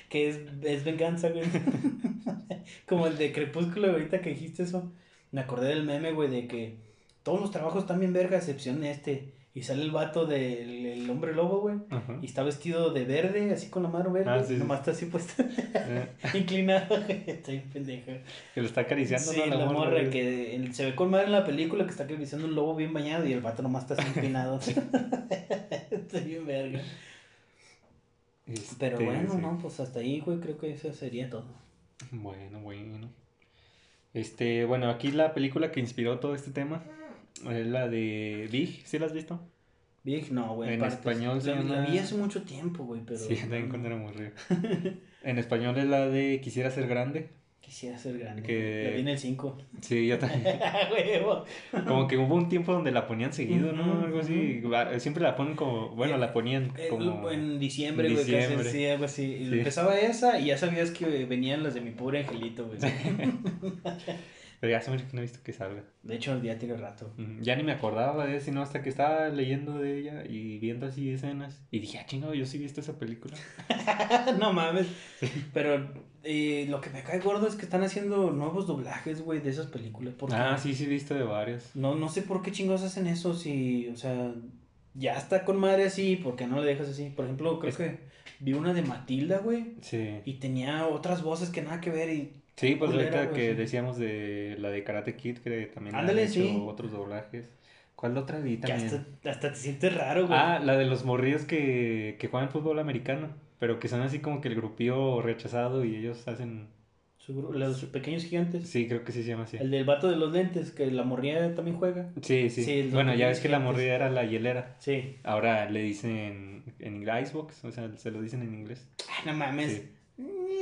que es, es venganza, güey. Como el de Crepúsculo, ahorita que dijiste eso. Me acordé del meme, güey, de que todos los trabajos están bien verga, a excepción este. Y sale el vato del el hombre lobo, güey. Ajá. Y está vestido de verde, así con la mano verde. Ah, sí, sí. Nomás está así puesto, Eh, inclinado. güey. Está bien pendejo. que lo está acariciando, Sí, ¿no? la morra que se ve con madre en la película que está acariciando un lobo bien bañado y el vato nomás está así inclinado. está bien verga. Pero Este, bueno, sí. no, pues hasta ahí, güey, creo que eso sería todo. Bueno, bueno. Este, bueno, aquí la película que inspiró todo este tema la de Big, ¿sí la has visto? Big, no, güey. En partes. español se la, la llama- vi hace mucho tiempo, güey, pero. Sí, también cuando era muy río. En español es la de Quisiera ser grande. Quisiera ser grande. Que- La vi en el 5. Sí, yo también. Como que hubo un tiempo donde la ponían seguido, ¿no? Algo así. Siempre la ponen como, bueno, la ponían Eh, como... En diciembre, güey, diciembre. sí, algo así. Sí. Empezaba esa y ya sabías que venían las de mi pobre angelito, güey. Pero ya hace mucho que no he visto que salga. De hecho, ya tiene rato. Ya ni me acordaba de eso, sino hasta que estaba leyendo de ella y viendo así escenas. Y dije, ah, chingado, yo sí he visto esa película. no mames. Pero eh, lo que me cae gordo es que están haciendo nuevos doblajes, güey, de esas películas. Ah, sí, sí he visto de varias. No, no sé por qué chingados hacen eso, si, o sea, ya está con madre así, ¿por qué no le dejas así? Por ejemplo, creo Es- que vi una de Matilda, güey, Sí. y tenía otras voces que nada que ver y... Sí, pues culera, ahorita que decíamos de la de Karate Kid, que también Ándale, han hecho sí. otros doblajes. ¿Cuál otra vi Que también? hasta, hasta te sientes raro, güey. Ah, la de los morrillos que, que juegan fútbol americano, pero que son así como que el grupillo rechazado y ellos hacen... Su los pequeños gigantes. Sí, creo que sí se llama así. El del vato de los lentes, que la morría también juega. Sí, sí. Sí, bueno, ya ves que la morrilla era la hielera. Sí. Ahora le dicen en Icebox, o sea, se lo dicen en inglés. Ah, no mames. Sí.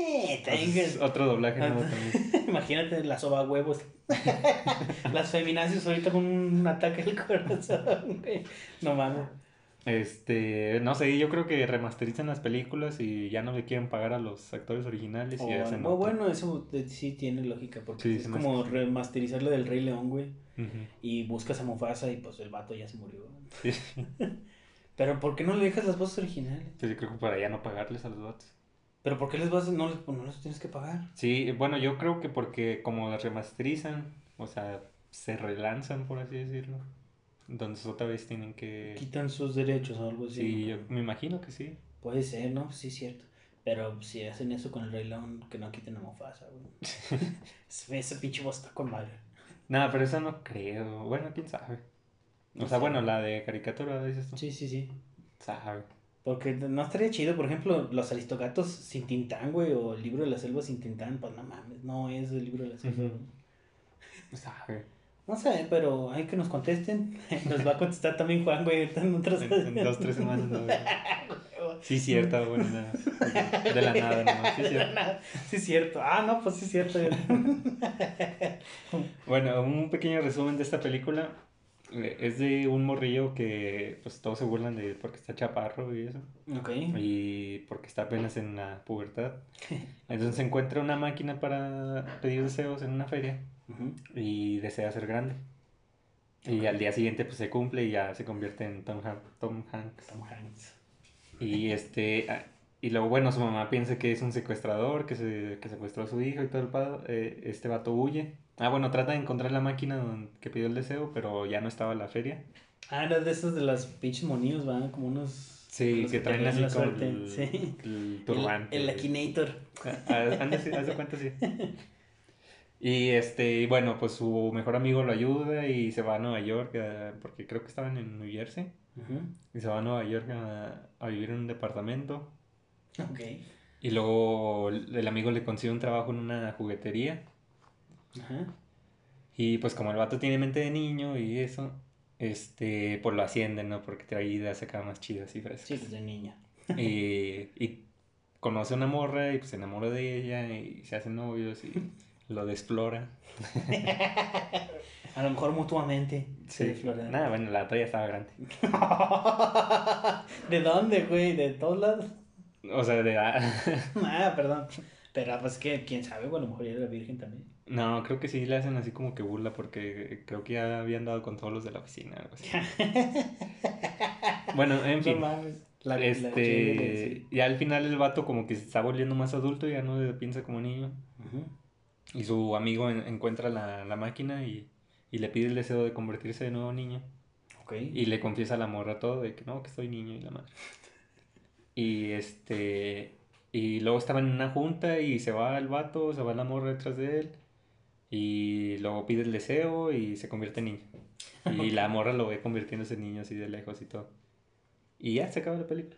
Eh, tengas- otro doblaje nuevo también. Imagínate la soba huevos. Las feminacias ahorita con un ataque al corazón, güey. No mames. Este, no sé, yo creo que remasterizan las películas y ya no le quieren pagar a los actores originales y O hacen algo otra. bueno, eso sí tiene lógica, porque Sí, es como remasterizar lo del Rey León, güey. Y buscas a Mufasa y pues el vato ya se murió. Sí. Pero ¿por qué no le dejas las voces originales? Pues yo creo que para ya no pagarles a los vatos. ¿Pero por qué les vas, no les, pues, no les tienes que pagar? Sí, bueno, yo creo que porque como las remasterizan, o sea, se relanzan, por así decirlo. Entonces otra vez tienen que... Quitan sus derechos o algo así. Sí, ¿no? yo me imagino que sí. Puede ser, ¿no? Sí, es cierto. Pero si hacen eso con el Rey León, que no quiten a Mufasa, güey. Ese- pinche voz está con madre. Nada, pero eso no creo. Bueno, quién sabe. O No sea, bueno, la de caricatura, dices tú. Sí, sí, sí. Sabe. Porque no estaría chido, por ejemplo, los aristogatos sin Tintán, güey, o el libro de la selva sin Tintán, pues no mames, no es el libro de la selva. Güey. Sabe. No sé, pero hay que nos contesten. Nos va a contestar también Juan, güey, en otras... En, en dos, tres semanas. ¿no? Sí, cierto, bueno, nada. De la nada, nomás. Sí, cierto. Sí, es cierto. Ah, no, pues sí, es cierto. Bueno, un pequeño resumen de esta película. Eh, Es de un morrillo que pues todos se burlan de él porque está chaparro y eso. ok. Y porque está apenas en la pubertad. Entonces se encuentra una máquina para pedir deseos en una feria y desea ser grande. Y al día siguiente pues se cumple y ya se convierte en Tom, Han- Tom Hanks. Tom Hanks. Y este ah, y luego bueno, su mamá piensa que es un secuestrador, que se que secuestró a su hijo y todo el pedo. Eh, este vato huye. Ah, bueno, trata de encontrar la máquina donde, que pidió el deseo, pero ya no estaba la feria. Ah, era de esos de las pinches monios, ¿va? Como unos... Sí, que traen así la suerte. el, Sí. el turbante. El, el Akinator. Ah, sí, haz de cuenta, sí. Y este, bueno, pues su mejor amigo lo ayuda y se va a Nueva York, eh, porque creo que estaban en New Jersey, y se va a Nueva York a, a vivir en un departamento. Ok. Y luego el amigo le consigue un trabajo en una juguetería. Ajá. Y pues como el vato tiene mente de niño y eso, este, pues lo ascienden, ¿no? Porque trae ideas acá más chidas y frescas. Sí, desde niña. Y, y conoce a una morra y pues se enamora de ella y se hacen novios y lo desflora. A lo mejor mutuamente. se desfloran. Nada, bueno, la otra ya estaba grande. ¿De dónde, güey? ¿De todos lados? O sea, de... ah, perdón. Pero pues que, quién sabe, bueno, a lo mejor ya era virgen también. No, creo que sí le hacen así como que burla porque creo que ya habían dado con todos los de la oficina. Algo así. bueno, en fin. La, este, ya al final el vato como que se está volviendo más adulto, ya no piensa como niño. Y su amigo en- encuentra la, la máquina y, y le pide el deseo de convertirse de nuevo niño. Ok. Y le confiesa a la morra todo de que no, que soy niño y la madre. Y este. Y luego estaban en una junta y se va el vato, se va la morra detrás de él. Y luego pide el deseo y se convierte en niño. Y la morra lo ve convirtiéndose en niño así de lejos y todo. Y ya se acaba la película.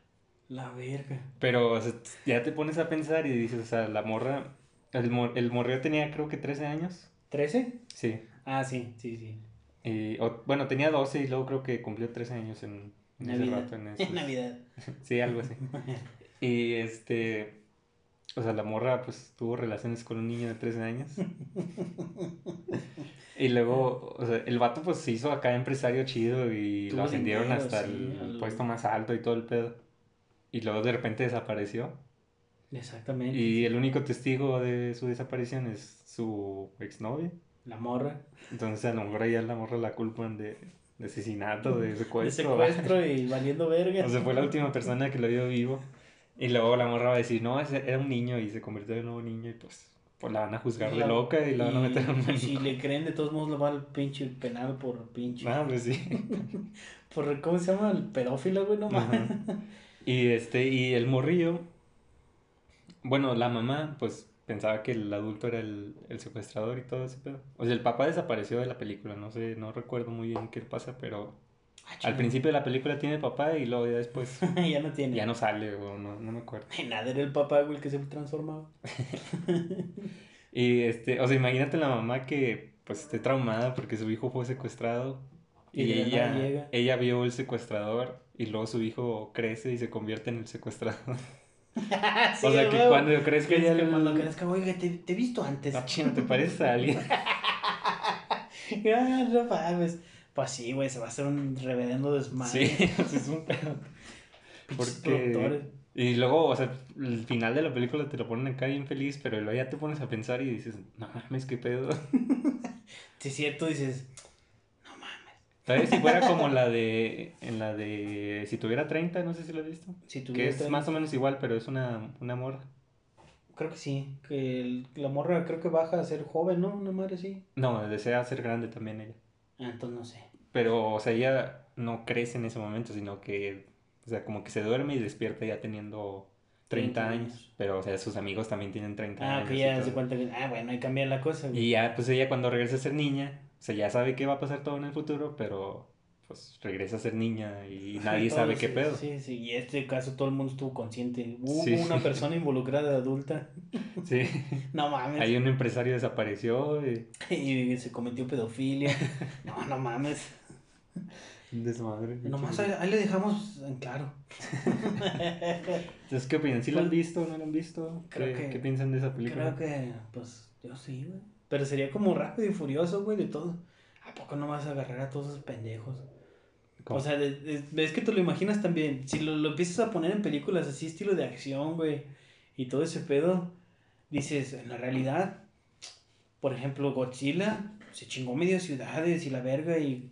La verga. Pero o sea, ya te pones a pensar y dices, o sea, la morra. El, mor- el morreo tenía creo que 13 años. ¿13? Sí. Ah, sí, sí, sí. Y, o- bueno, tenía 12 y luego creo que cumplió 13 años en, en ese rato. En esos- En Navidad. Sí, algo así. Y este. O sea, la morra pues tuvo relaciones con un niño de 13 años. Y luego, o sea, el vato pues se hizo acá empresario chido y lo ascendieron dinero, hasta sí, el puesto más alto y todo el pedo. Y luego de repente desapareció. Exactamente. Y el único testigo de su desaparición es su exnovia. La morra. Entonces a lo mejor ya la morra la culpan de, de asesinato, de De secuestro. secuestro y valiendo verga. O sea, fue la última persona que lo vio vivo. Y luego la morra va a decir, no, ese era un niño y se convirtió en nuevo niño y pues, pues la van a juzgar de La- loca y la van a meter en y si le creen, de todos modos lo va al pinche penal por pinche. Ah, pues sí. Por, ¿Cómo se llama? El pedófilo, güey, no mames. Y este, y el morrillo, bueno, la mamá, pues pensaba que el adulto era el, el secuestrador y todo ese pedo. O sea, el papá desapareció de la película, no sé, no recuerdo muy bien qué pasa, pero Ah, al principio de la película tiene papá y luego ya después ya no tiene. ya no sale, no, no me acuerdo. Nada, era el papá, güey, el que se transformaba. Y este, o sea, imagínate la mamá que pues esté traumada porque su hijo fue secuestrado Y y, ella, ella vio el secuestrador y luego su hijo crece y se convierte en el secuestrador. Sí, o sea, que güey. cuando crezca ya que cuando crezca, oiga, te, te he visto antes. Ah, chino, ¿te pareces a alguien? Ah, no mames. Pues sí, güey, se va a hacer un reverendo desmadre. Sí, es un pedo. Porque... Y luego, o sea, el final de la película te lo ponen acá bien feliz, pero luego ya te pones a pensar y dices, no mames, qué pedo. Si es cierto, dices, no mames. ¿Sabes? Si fuera como la de, en la de, si tuviera 30, no sé si lo has visto. Si Que es más o menos igual, pero es una, una morra. Creo que sí. Que el- la morra creo que baja a ser joven, ¿no? Una madre sí. No, desea ser grande también ella. Ah, entonces no sé. Pero, o sea, ella no crece en ese momento, sino que, o sea, como que se duerme y despierta ya teniendo 30 30 años. años. Pero, o sea, sus amigos también tienen 30 Ah, años. que y ya se cuenta que. Ah, bueno, ahí cambia la cosa. güey. Y ya, pues ella cuando regresa a ser niña, o sea, ya sabe que va a pasar todo en el futuro, pero pues regresa a ser niña y nadie sabe qué sí, pedo. Sí, sí, y en este caso todo el mundo estuvo consciente. Hubo Sí. una persona involucrada adulta. Sí. No mames. Ahí un empresario desapareció y... Y se cometió pedofilia. No, no mames. Desmadre. Nomás ahí, ahí le dejamos en claro. Entonces, ¿qué opinan? ¿Sí lo han visto o no lo han visto? Creo ¿Qué, que- qué piensan de esa película? Creo que, pues, yo sí, güey. Pero sería como rápido y furioso, güey, de todo. ¿A poco no vas a agarrar a todos esos pendejos? ¿Cómo? O sea, de- de- es que te lo imaginas también. Si lo, lo empiezas a poner en películas así, estilo de acción, güey, y todo ese pedo, dices, en la realidad, por ejemplo, Godzilla se chingó medio ciudades y la verga, y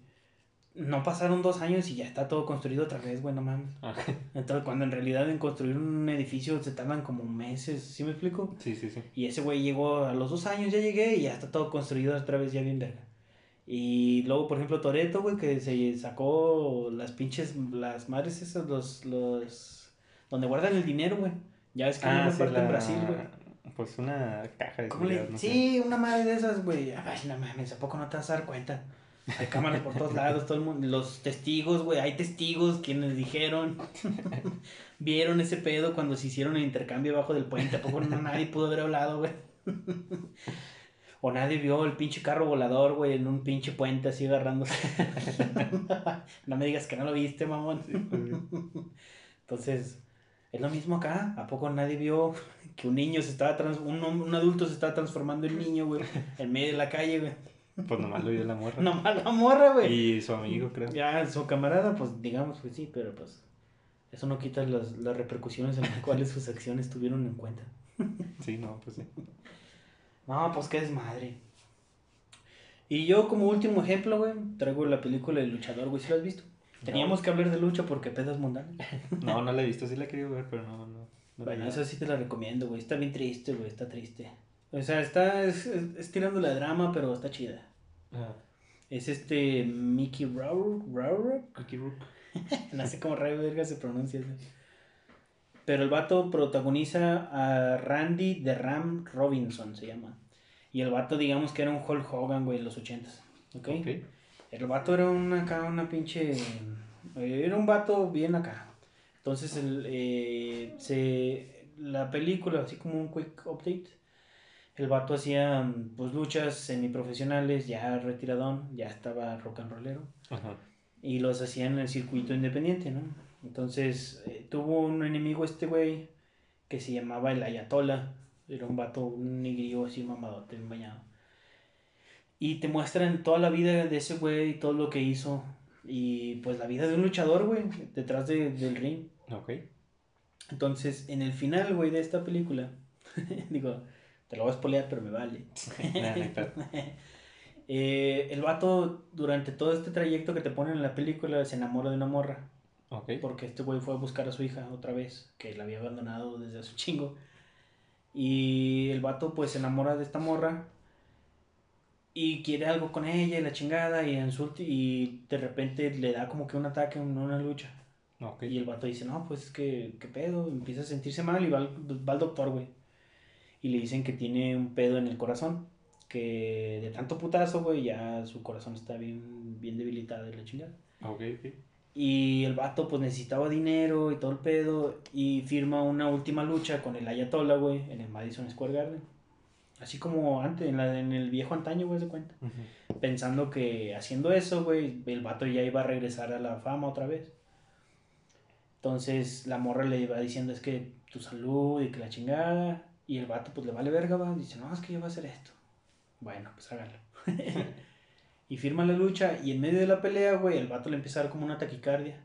no pasaron dos años y ya está todo construido otra vez, güey, no mames. Ah, Entonces, cuando en realidad en construir un edificio se tardan como meses, ¿sí me explico? sí, sí, sí. Y ese güey llegó a los dos años, ya llegué y ya está todo construido otra vez, ya bien verga. Y luego, por ejemplo, Toreto, güey, que se sacó las pinches, las madres esas, los, los, donde guardan el dinero, güey. Ya ves que hay una Ah, sí, parte en Brasil, güey. Pues una caja de ¿Cómo le- seguridad, no sé. Sí, una madre de esas, güey. Ay, no mames, ¿a poco no te vas a dar cuenta? Hay cámaras por todos lados, todo el mundo, los testigos, güey, hay testigos quienes dijeron, vieron ese pedo cuando se hicieron el intercambio abajo del puente, ¿a poco no, nadie pudo haber hablado, güey? O nadie vio el pinche carro volador, güey, en un pinche puente así agarrándose. no me digas que no lo viste, mamón. Sí. Entonces, es lo mismo acá. ¿A poco nadie vio que un niño se estaba trans un, un adulto se estaba transformando en niño, güey, en medio de la calle, güey? Pues nomás lo vio la morra. Nomás la morra, güey. Y su amigo, creo. Ya, su camarada, pues digamos que sí, pero pues eso no quita las, las repercusiones en las cuales sus acciones tuvieron en cuenta. Sí, no, pues sí. No, pues qué desmadre. Y yo como último ejemplo, güey, traigo la película El Luchador, güey, ¿sí lo has visto? Teníamos que hablar de lucha porque pedas mundanas. No, no la he visto, sí la he querido ver, pero no, no. no la Bueno, esa sí te la recomiendo, güey. Está bien triste, güey, está triste. O sea, está, es, es, es tirándole a drama, pero está chida. Ah, Es este Mickey Rourke, Rourke, Mickey Rourke. no sé cómo rayo verga se pronuncia eso. Pero el vato protagoniza a Randy de Ram Robinson, se llama. Y el vato, digamos que era un Hulk Hogan, güey, en los ochentas. ¿Ok? El vato era una acá, una pinche. eh, Era un vato bien acá. Entonces, el, eh, se, la película, así como un quick update. El vato hacía pues luchas semiprofesionales, ya retiradón, ya estaba rock and rollero. Ajá. Y los hacía en el circuito independiente, ¿no? Entonces, eh, tuvo un enemigo este güey que se llamaba el Ayatola. Era un vato, un negrío así mamadote, bañado. Y te muestran toda la vida de ese güey y todo lo que hizo. Y pues la vida de un luchador, güey, detrás de- del ring. Ok. Entonces, en el final, güey, de esta película, digo, te lo voy a spoilear, pero me vale. Eh, el vato, durante todo este trayecto que te ponen en la película, se enamora de una morra. Ok. Porque este güey fue a buscar a su hija otra vez, que la había abandonado desde hace un chingo. Y el vato pues se enamora de esta morra y quiere algo con ella y la chingada y, en su ulti- y de repente le da como que un ataque una lucha. Y el vato dice, no, pues es que, ¿qué pedo? Empieza a sentirse mal y va al, va al doctor, güey. Y le dicen que tiene un pedo en el corazón. Que de tanto putazo, güey, ya su corazón está bien, bien debilitado y la chingada. Ok, ok. Y el vato pues necesitaba dinero y todo el pedo y firma una última lucha con el Ayatollah, güey, en el Madison Square Garden. Así como antes, en, la, en el viejo antaño, güey, se cuenta. Ujú. Pensando que haciendo eso, güey, el vato ya iba a regresar a la fama otra vez. Entonces la morra le iba diciendo es que tu salud y que la chingada. Y el vato pues le vale verga, va. Dice, no, es que yo voy a hacer esto. Bueno, pues hágalo. y firma la lucha y en medio de la pelea, güey, el vato le empieza a dar como una taquicardia.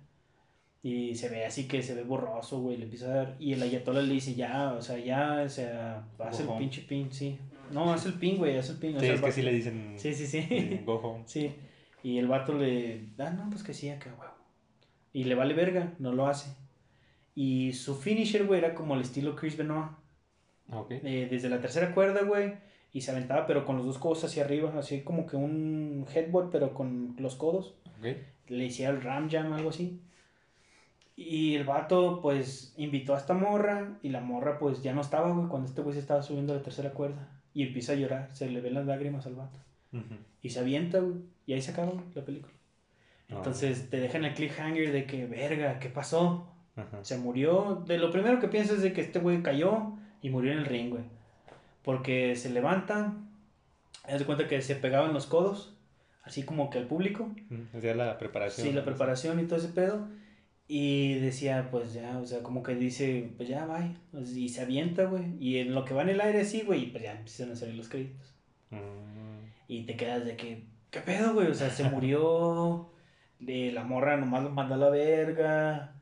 Y se ve así que se ve borroso, güey, le empieza a dar... Y el ayatollah le dice, ya, o sea, ya, o sea, haz el pinche pin, sí. No, haz el pin, güey, haz el pin. o Sí, sea, es el que sí le dicen. Sí, sí, sí. Go home. Sí. Y el vato le... Ah, no, pues que sí, acá, huevo. Y le vale verga, no lo hace. Y su finisher, güey, era como el estilo Chris Benoit. Ok. Eh, desde la tercera cuerda, güey. Y se aventaba, pero con los dos codos hacia arriba. Así como que un headbutt, pero con los codos. Le hacía el ram jam, algo así. Y el vato, pues, invitó a esta morra. Y la morra, pues, ya no estaba, güey, cuando este güey se estaba subiendo a la tercera cuerda. Y empieza a llorar. Se le ven las lágrimas al vato. Ujú. Y se avienta, güey. Y ahí se acaba güey, la película. Entonces te dejan el cliffhanger de que, verga, ¿qué pasó? Ajá. Se murió. De lo primero que piensas es de que este güey cayó y murió en el ring, güey. Porque se levanta, haz de cuenta que se pegaban los codos, así como que al público. Hacía la preparación. Sí, la preparación y todo ese pedo. Y decía, pues ya, o sea, como que dice, pues ya, bye. Y se avienta, güey. Y en lo que va en el aire así, güey, y pues ya empiezan a salir los créditos. Mm. Y te quedas de que, ¿qué pedo, güey? O sea, se murió, de la morra nomás lo mandó a la verga,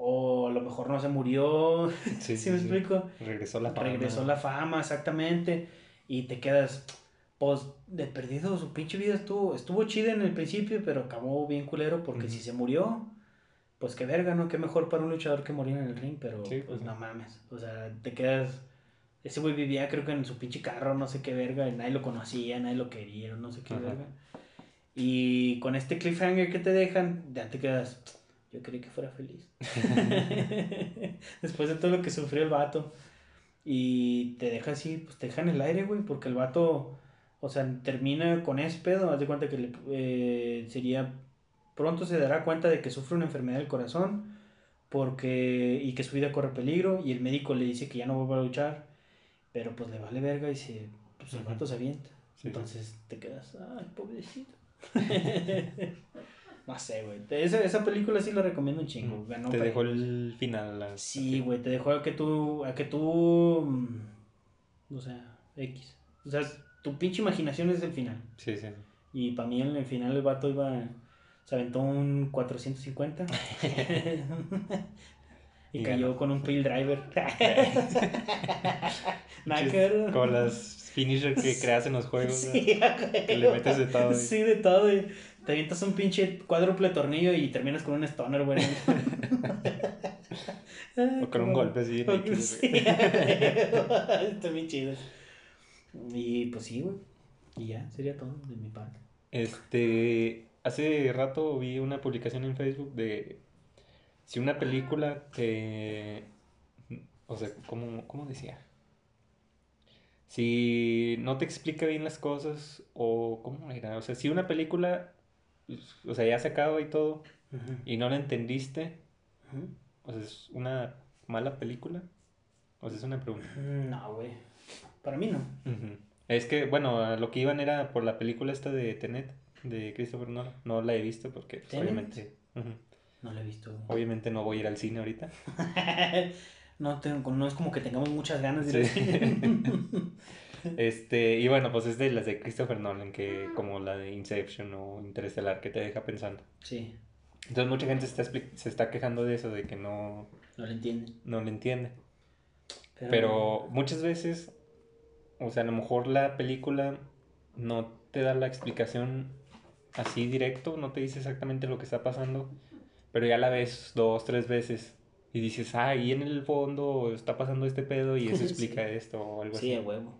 o a lo mejor no se murió, Sí, ¿sí, me explico? Regresó la fama. Regresó la fama, exactamente, y te quedas, pues, de perdido, su pinche vida estuvo, estuvo chida en el principio, pero acabó bien culero, porque si se murió, pues qué verga, ¿no? Qué mejor para un luchador que morir en el ring, pero Sí, pues pues, no sí. mames, o sea, te quedas... Ese güey vivía creo que en su pinche carro, no sé qué verga, y nadie lo conocía, nadie lo quería, no sé qué verga. Y con este cliffhanger que te dejan, ya te quedas, yo quería que fuera feliz. Después de todo lo que sufrió el vato. Y te deja así, pues te deja en el aire, güey, porque el vato, o sea, termina con ese pedo, haz de cuenta que le, eh, sería, pronto se dará cuenta de que sufre una enfermedad del corazón, porque, y que su vida corre peligro, y el médico le dice que ya no vuelva a luchar, pero pues le vale verga y se, pues el vato se avienta. Sí. Entonces te quedas, ay, pobrecito. no sé, güey. Esa, esa película sí la recomiendo un chingo. Ganó Te dejó el final. la- Sí, güey, te dejó a que tú, a que tú, mm, o sea, X. O sea, tu pinche imaginación es el final. Sí, sí. Y para mí en el final el vato iba, se aventó un 450. Y, Y cayó ganó. con un pile driver. Nada. Con las finisher que creas en los juegos. Sí, Que le metes de todo. Sí, de todo. güey. Te avientas un pinche cuádruple tornillo y terminas con un stoner, güey. O con un golpe así. Sí. Está bien chido. Y pues sí, güey. Y ya, sería todo de mi parte. Este, hace rato vi una publicación en Facebook de si una película te, o sea, ¿cómo, cómo decía? Si no te explica bien las cosas o cómo era, o sea, si una película, o sea, ya se acaba y todo y no la entendiste, o sea, es una mala película, o sea, es una pregunta. No, güey. Para mí no. Es que, bueno, lo que iban era por la película esta de Tenet, de Christopher Nolan. No la he visto porque, pues, obviamente. No lo he visto. obviamente no voy a ir al cine ahorita. no, tengo, no es como que tengamos muchas ganas de ir Sí. al cine. Este, y bueno, pues es de las de Christopher Nolan, que como la de Inception o Interestelar, que te deja pensando. sí, Entonces mucha gente se está, se está quejando de eso, de que no, no lo entienden. no lo entiende. Pero muchas veces, o sea, a lo mejor la película no te da la explicación así directo, no te dice exactamente lo que está pasando, pero ya la ves dos, tres veces y dices, ah, y en el fondo está pasando este pedo y eso Sí. explica esto o algo Sí, así. huevo.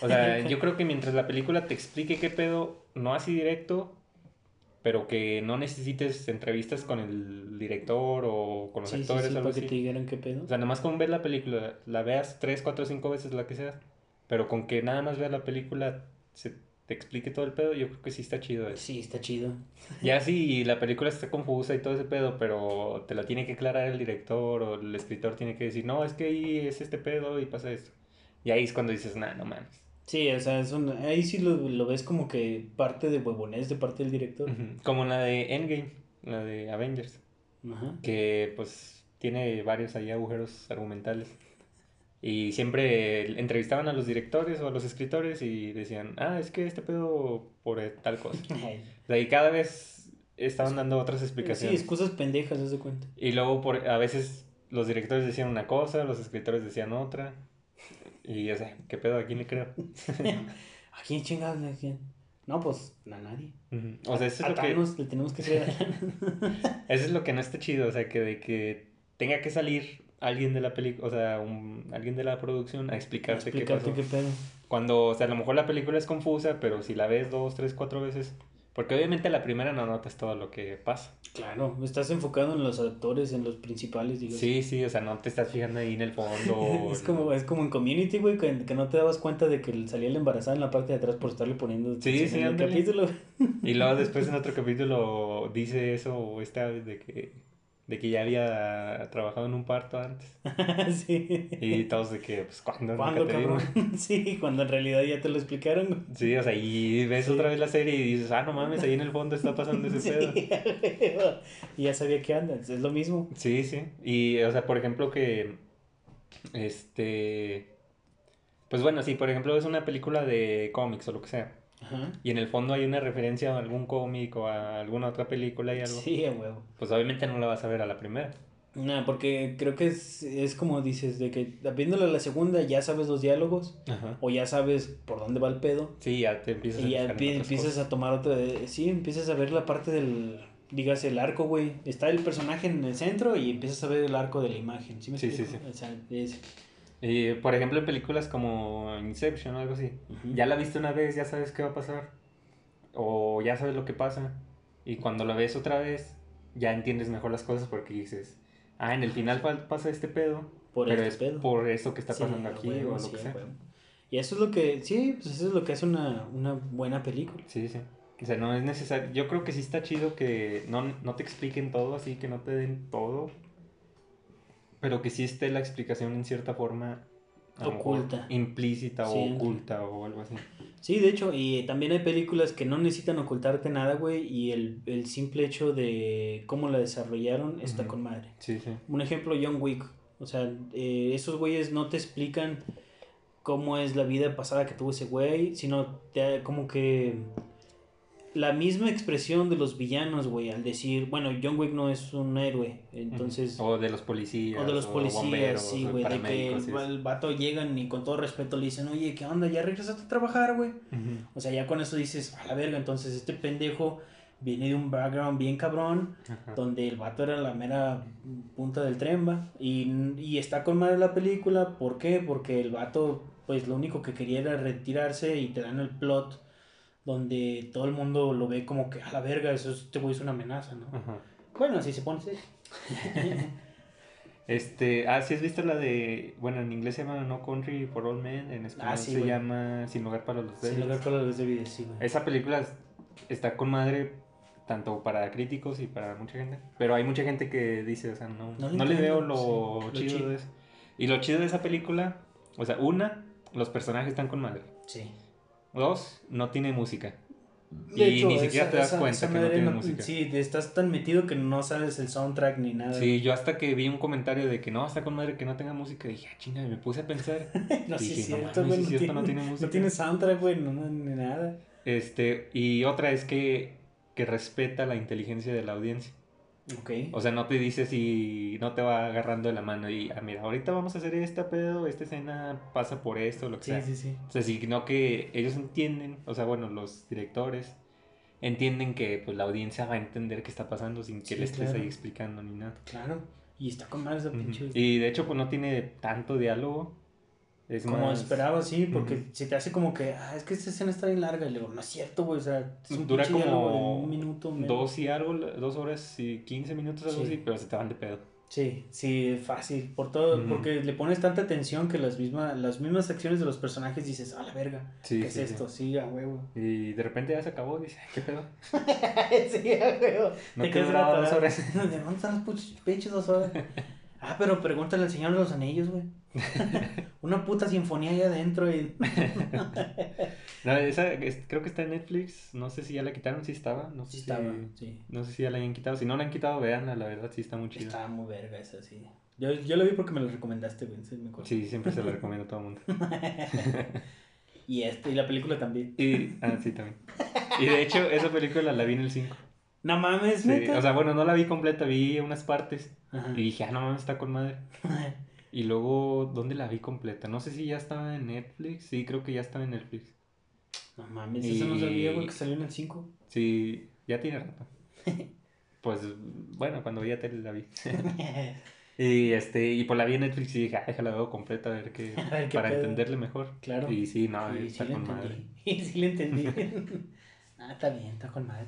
O sea, yo creo que mientras la película te explique qué pedo, no así directo, pero que no necesites entrevistas con el director o con los Sí, sí, actores sí, o algo para que así. te dijeran qué pedo. O sea, nada más con ver la película, la veas tres, cuatro, cinco veces, la que sea, pero con que nada más veas la película, se te explique todo el pedo, yo creo que sí está chido eso. Sí, está chido. Ya si la película está confusa y todo ese pedo, pero te la tiene que aclarar el director o el escritor tiene que decir, no, es que ahí es este pedo y pasa esto. Y ahí es cuando dices, nah, no mames. Sí, o sea, es un- ahí sí lo, lo ves como que parte de huevonés de parte del director. Como la de Endgame, la de Avengers, Ajá. que pues tiene varios ahí agujeros argumentales. Y siempre entrevistaban a los directores o a los escritores y decían, ah, es que este pedo por eh, tal cosa. O sea, y cada vez estaban dando otras Sí, explicaciones. excusas pendejas, haz de cuenta. Y luego por, a veces los directores decían una cosa, los escritores decían otra. Y o sea, ¿qué pedo? ¿A quién le creo? ¿A quién chingados le quién? No, pues a nadie. Ujú. O sea, eso a es, lo que, Thanos le tenemos que creer. eso es lo que no está chido. O sea, que de que tenga que salir alguien de la película, o sea, un, alguien de la producción a explicarte, Explicarte qué qué pasó. pedo. Cuando, o sea, a lo mejor la película es confusa, pero si la ves dos, tres, cuatro veces, porque obviamente la primera no notas todo lo que pasa. Claro, estás enfocado en los actores, en los principales, digo. Sí, sí, o sea, no te estás fijando ahí en el fondo. Es como, es como en Community, güey, que, que no te dabas cuenta de que salía la embarazada en la parte de atrás por estarle poniendo Sí, sí, en el capítulo. Y luego después en otro capítulo dice eso, o esta de que, de que ya había trabajado en un parto antes. sí. Y todos de que, pues, ¿cuándo? ¿Cuándo, cabrón? sí, cuando en realidad ya te lo explicaron. Sí, o sea, y ves Sí. otra vez la serie y dices, ah, no mames, ahí en el fondo está pasando ese pedo. Sí, y ya sabía que andas, es lo mismo. Sí, sí. Y, o sea, por ejemplo, que. Este. Pues bueno, sí, por ejemplo, es una película de cómics o lo que sea. Ajá. Y en el fondo hay una referencia a algún cómic o a alguna otra película y algo. Sí, a huevo. Pues obviamente no la vas a ver a la primera. Nah, porque creo que es, es como dices, de que viéndola la segunda ya sabes los diálogos Ajá. o ya sabes por dónde va el pedo Sí, ya te empiezas y ya empie- otras empiezas cosas. a tomar otra, sí, empiezas a ver la parte del, digas, el arco, güey. Está el personaje en el centro y empiezas a ver el arco de la imagen, ¿sí me Sí, sí, explico? O sea, es- Y, por ejemplo, en películas como Inception o algo así. Ya la viste una vez, ya sabes qué va a pasar. O ya sabes lo que pasa. Y cuando la ves otra vez, ya entiendes mejor las cosas porque dices, ah, en el final pa- pasa este pedo. Por pero este es pedo. por eso que está Sí, pasando a aquí huevo, o lo sí, que sea. huevo. Y eso es lo que, sí, pues eso es lo que hace una, una buena película. Sí, sí. O sea, no es necesario. Yo creo que sí está chido que no, no te expliquen todo, así que no te den todo. Pero que sí esté la explicación en cierta forma. Oculta. Implícita Sí, o oculta o algo así. Sí, de hecho, y también hay películas que no necesitan ocultarte nada, güey, y el, el simple hecho de cómo la desarrollaron está con madre. Sí, sí. Un ejemplo, John Wick. O sea, eh, esos güeyes no te explican cómo es la vida pasada que tuvo ese güey, sino te, como que la misma expresión de los villanos, güey, al decir, bueno, John Wick no es un héroe, entonces... O de los policías. O de los policías, bomberos, sí, güey, de que el, el vato llegan y con todo respeto le dicen, oye, ¿qué onda? ¿Ya regresaste a trabajar, güey? O sea, ya con eso dices, a la verga, entonces este pendejo viene de un background bien cabrón, Ajá. donde el vato era la mera punta del tren, va. Y, y está con madre la película, ¿por qué? Porque el vato, pues lo único que quería era retirarse y te dan el plot donde todo el mundo lo ve como que a la verga, eso es- este güey es una amenaza, ¿no? Ajá. Bueno, así se pone serio. Este, ah, sí has visto la de, bueno, en inglés se llama No Country for All Men, en español Ah, sí, se güey. llama Sin lugar para los Sin débiles. lugar para los video, sí, güey. Esa película es- está con madre tanto para críticos y para mucha gente, pero hay mucha gente que dice, o sea, no, No no, le veo lo, sí, lo chido. de eso. Y lo chido de esa película, o sea, una, los personajes están con madre. Sí. Dos, no tiene música. De y hecho, ni siquiera esa- te das esa- cuenta esa que no tiene música. Sí, estás tan metido que no sabes el soundtrack ni nada. Sí, yo hasta que vi un comentario de que no, está con madre que no tenga música, dije, ah, chinga, me puse a pensar. no, sí, dije, no sí cierto, tiene, no tiene música. no tiene soundtrack, güey, no, no, ni nada. Este, y otra es que, que respeta la inteligencia de la audiencia. Ok. O sea, no te dice si no te va agarrando de la mano y, ah, mira, ahorita vamos a hacer esta pedo, esta escena pasa por esto, lo que Sí, sea. sí, sí. O sea, sino que ellos entienden, o sea, bueno, los directores entienden que pues la audiencia va a entender qué está pasando sin que Sí, le estés claro. ahí explicando ni nada. Claro. Y está con más Ujú. pinche. Y de hecho, pues no tiene tanto diálogo. Es Como más, esperaba, sí, porque Ujú. se te hace como que, ah, es que esta escena está bien larga. Y le digo, no es cierto, güey, o sea, es un Dura pinche diálogo como un minuto. menos. dos y algo, dos horas y 15 minutos, algo Sí. así, pero se te van de pedo. Sí, sí, fácil. Por todo, porque le pones tanta atención que las, mismas las mismas acciones de los personajes dices, a la verga, Sí, ¿qué sí, es esto? Sí, a huevo. Y de repente ya se acabó y dices, "Ay, ¿qué pedo? sí, a huevo. No Te te quedas dos horas. ¿De dónde están puch- pinches dos horas? Ah, pero pregúntale al Señor de los Anillos, güey. Una puta sinfonía ahí adentro y... No, esa es- creo que está en Netflix. No sé si ya la quitaron, si estaba. No sé, Sí si, estaba, sí. no sé si ya la hayan quitado. Si no la han quitado, veanla, la verdad sí está muy chida. Estaba muy verga esa, sí. Yo, yo lo vi porque me lo recomendaste, güey. sí, me acuerdo. Sí, siempre se la recomiendo a todo el mundo. Y este, y la película también. Y, ah, sí, también. Y de hecho, esa película la vi en el 5. No mames, Sí, neta. o sea, bueno, no la vi completa, vi unas partes. Ajá. Y dije, ah, no mames, está con madre. Y luego, ¿dónde la vi completa? No sé si ya estaba en Netflix. Sí, creo que ya estaba en Netflix. No mames, eso no sabía, güey, Y- que salió en el 5. Sí, ya tiene rato. Pues, bueno, cuando vi a tele la vi. Y este, y pues la vi en Netflix y dije, ah, déjala veo completa a ver qué, A ver qué para pedo. entenderle mejor. Claro. Y sí, no, Y sí está le con madre. Y sí le entendí. ah, está bien, está con madre.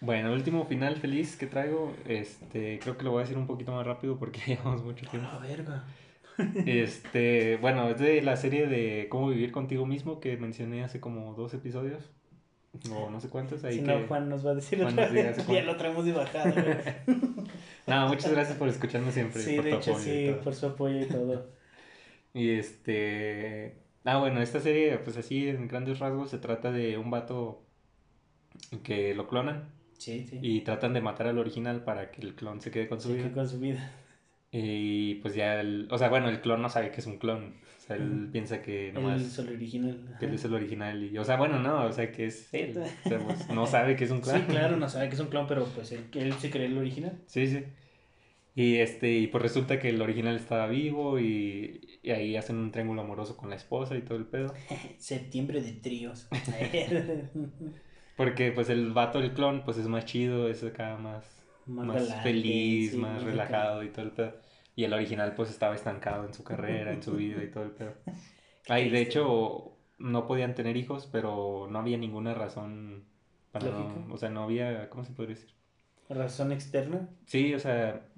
Bueno, último final feliz que traigo, este, creo que lo voy a decir un poquito más rápido porque llevamos mucho tiempo. la verga. Este, bueno, es de la serie de Cómo vivir contigo mismo que mencioné hace como dos episodios. O no sé cuántos. Ahí si que... no, Juan nos va a decir Juan otra vez. Ya lo traemos de bajada. No, muchas gracias por escucharme siempre. Sí, por de tu hecho, sí, por su apoyo y todo. Y este. Ah, bueno, esta serie, pues así en grandes rasgos, se trata de un vato que lo clonan Sí, sí. y tratan de matar al original para que el clon se quede con su Sí, vida. que con su vida. Y pues ya, el, o sea, bueno, el clon no sabe que es un clon. O sea, él piensa que Él nomás. es el original. que él ajá. es el original. Y, o sea, bueno, no, o sea, que es él. O sea, pues, no sabe que es un clon. Sí, claro, no sabe que es un clon, pero pues él, él se cree el original. Sí, sí. Y este, y pues resulta que el original estaba vivo y, y ahí hacen un triángulo amoroso con la esposa y todo el pedo. Septiembre de tríos. Porque pues el vato del clon pues es más chido, es acá más, Más más, galante, feliz, sí, más relajado y todo el pedo. Y el original pues estaba estancado en su carrera, en su vida y todo el pedo. Ay, de hecho no podían tener hijos, pero no había ninguna razón para no, o sea, no había, ¿cómo se podría decir? Razón externa. Sí, o sea,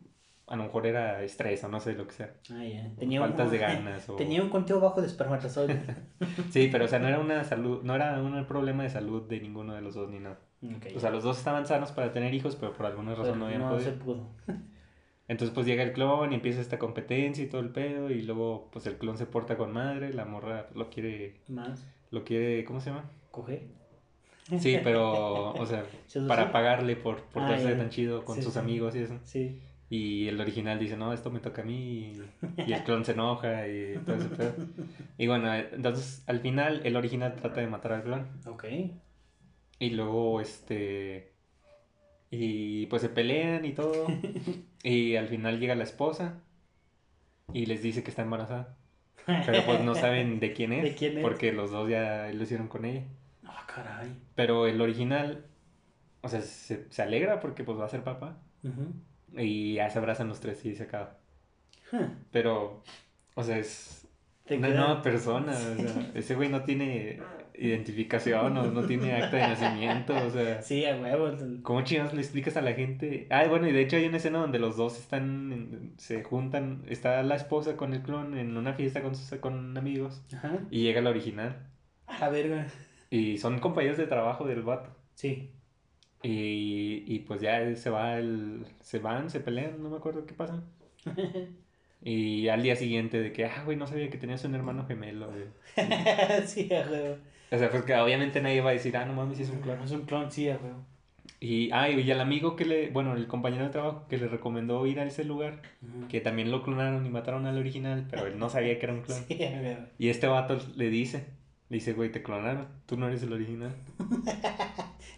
a lo mejor era estrés o no sé lo que sea. Ah, ya. Tenía Faltas un, de ganas o... Tenía un conteo bajo de espermatozoides. Sí, pero o sea, no era una salud, no era un problema de salud de ninguno de los dos ni nada. O sea, los dos estaban sanos para tener hijos, pero por alguna razón Pero no habían no podido. se pudo. Entonces pues llega el clon y empieza esta competencia y todo el pedo y luego pues el clon se porta con madre, la morra lo quiere, Más. lo quiere, ¿cómo se llama? Coge. Sí, pero, o sea, para pagarle por portarse Ah, tan chido con Sí, sus sí. amigos y eso. Sí. Y el original dice, no, esto me toca a mí. Y, el clon se enoja y todo ese pedo. Y bueno, entonces al final el original trata de matar al clon. Ok. Y luego, este. Y pues se pelean y todo. y al final llega la esposa y les dice que está embarazada. Pero pues no saben de quién es. ¿De quién es? Porque los dos ya lo hicieron con ella. Ah, caray. Pero el original, o sea, se, se alegra porque pues va a ser papá. Ujú. Y ya se abrazan los tres y se acaba. Huh. Pero, o sea, es una queda- nueva persona. O sea, ese güey no tiene identificación o no tiene acta de nacimiento. O sea, Sí, a huevo. ¿cómo chingados le explicas a la gente? Ah, bueno, y de hecho hay una escena donde los dos están, se juntan. Está la esposa con el clon en una fiesta con, sus, con amigos. Ajá. Y llega la original. A la verga. Y son compañeros de trabajo del vato. Sí. Y, y pues ya se va el, se van, se pelean, no me acuerdo qué pasa. Y al día siguiente de que, ah, güey, no sabía que tenías un hermano gemelo. güey". sí, a huevo. O sea, pues que obviamente nadie va a decir, ah, no mames, es un clon. Es un clon, sí, a huevo. Y, ah, y al amigo que le, bueno, el compañero de trabajo que le recomendó ir a ese lugar, Ujú. que también lo clonaron y mataron al original, pero él no sabía que era un clon. Sí. Y este vato le dice, le dice, güey, te clonaron, tú no eres el original.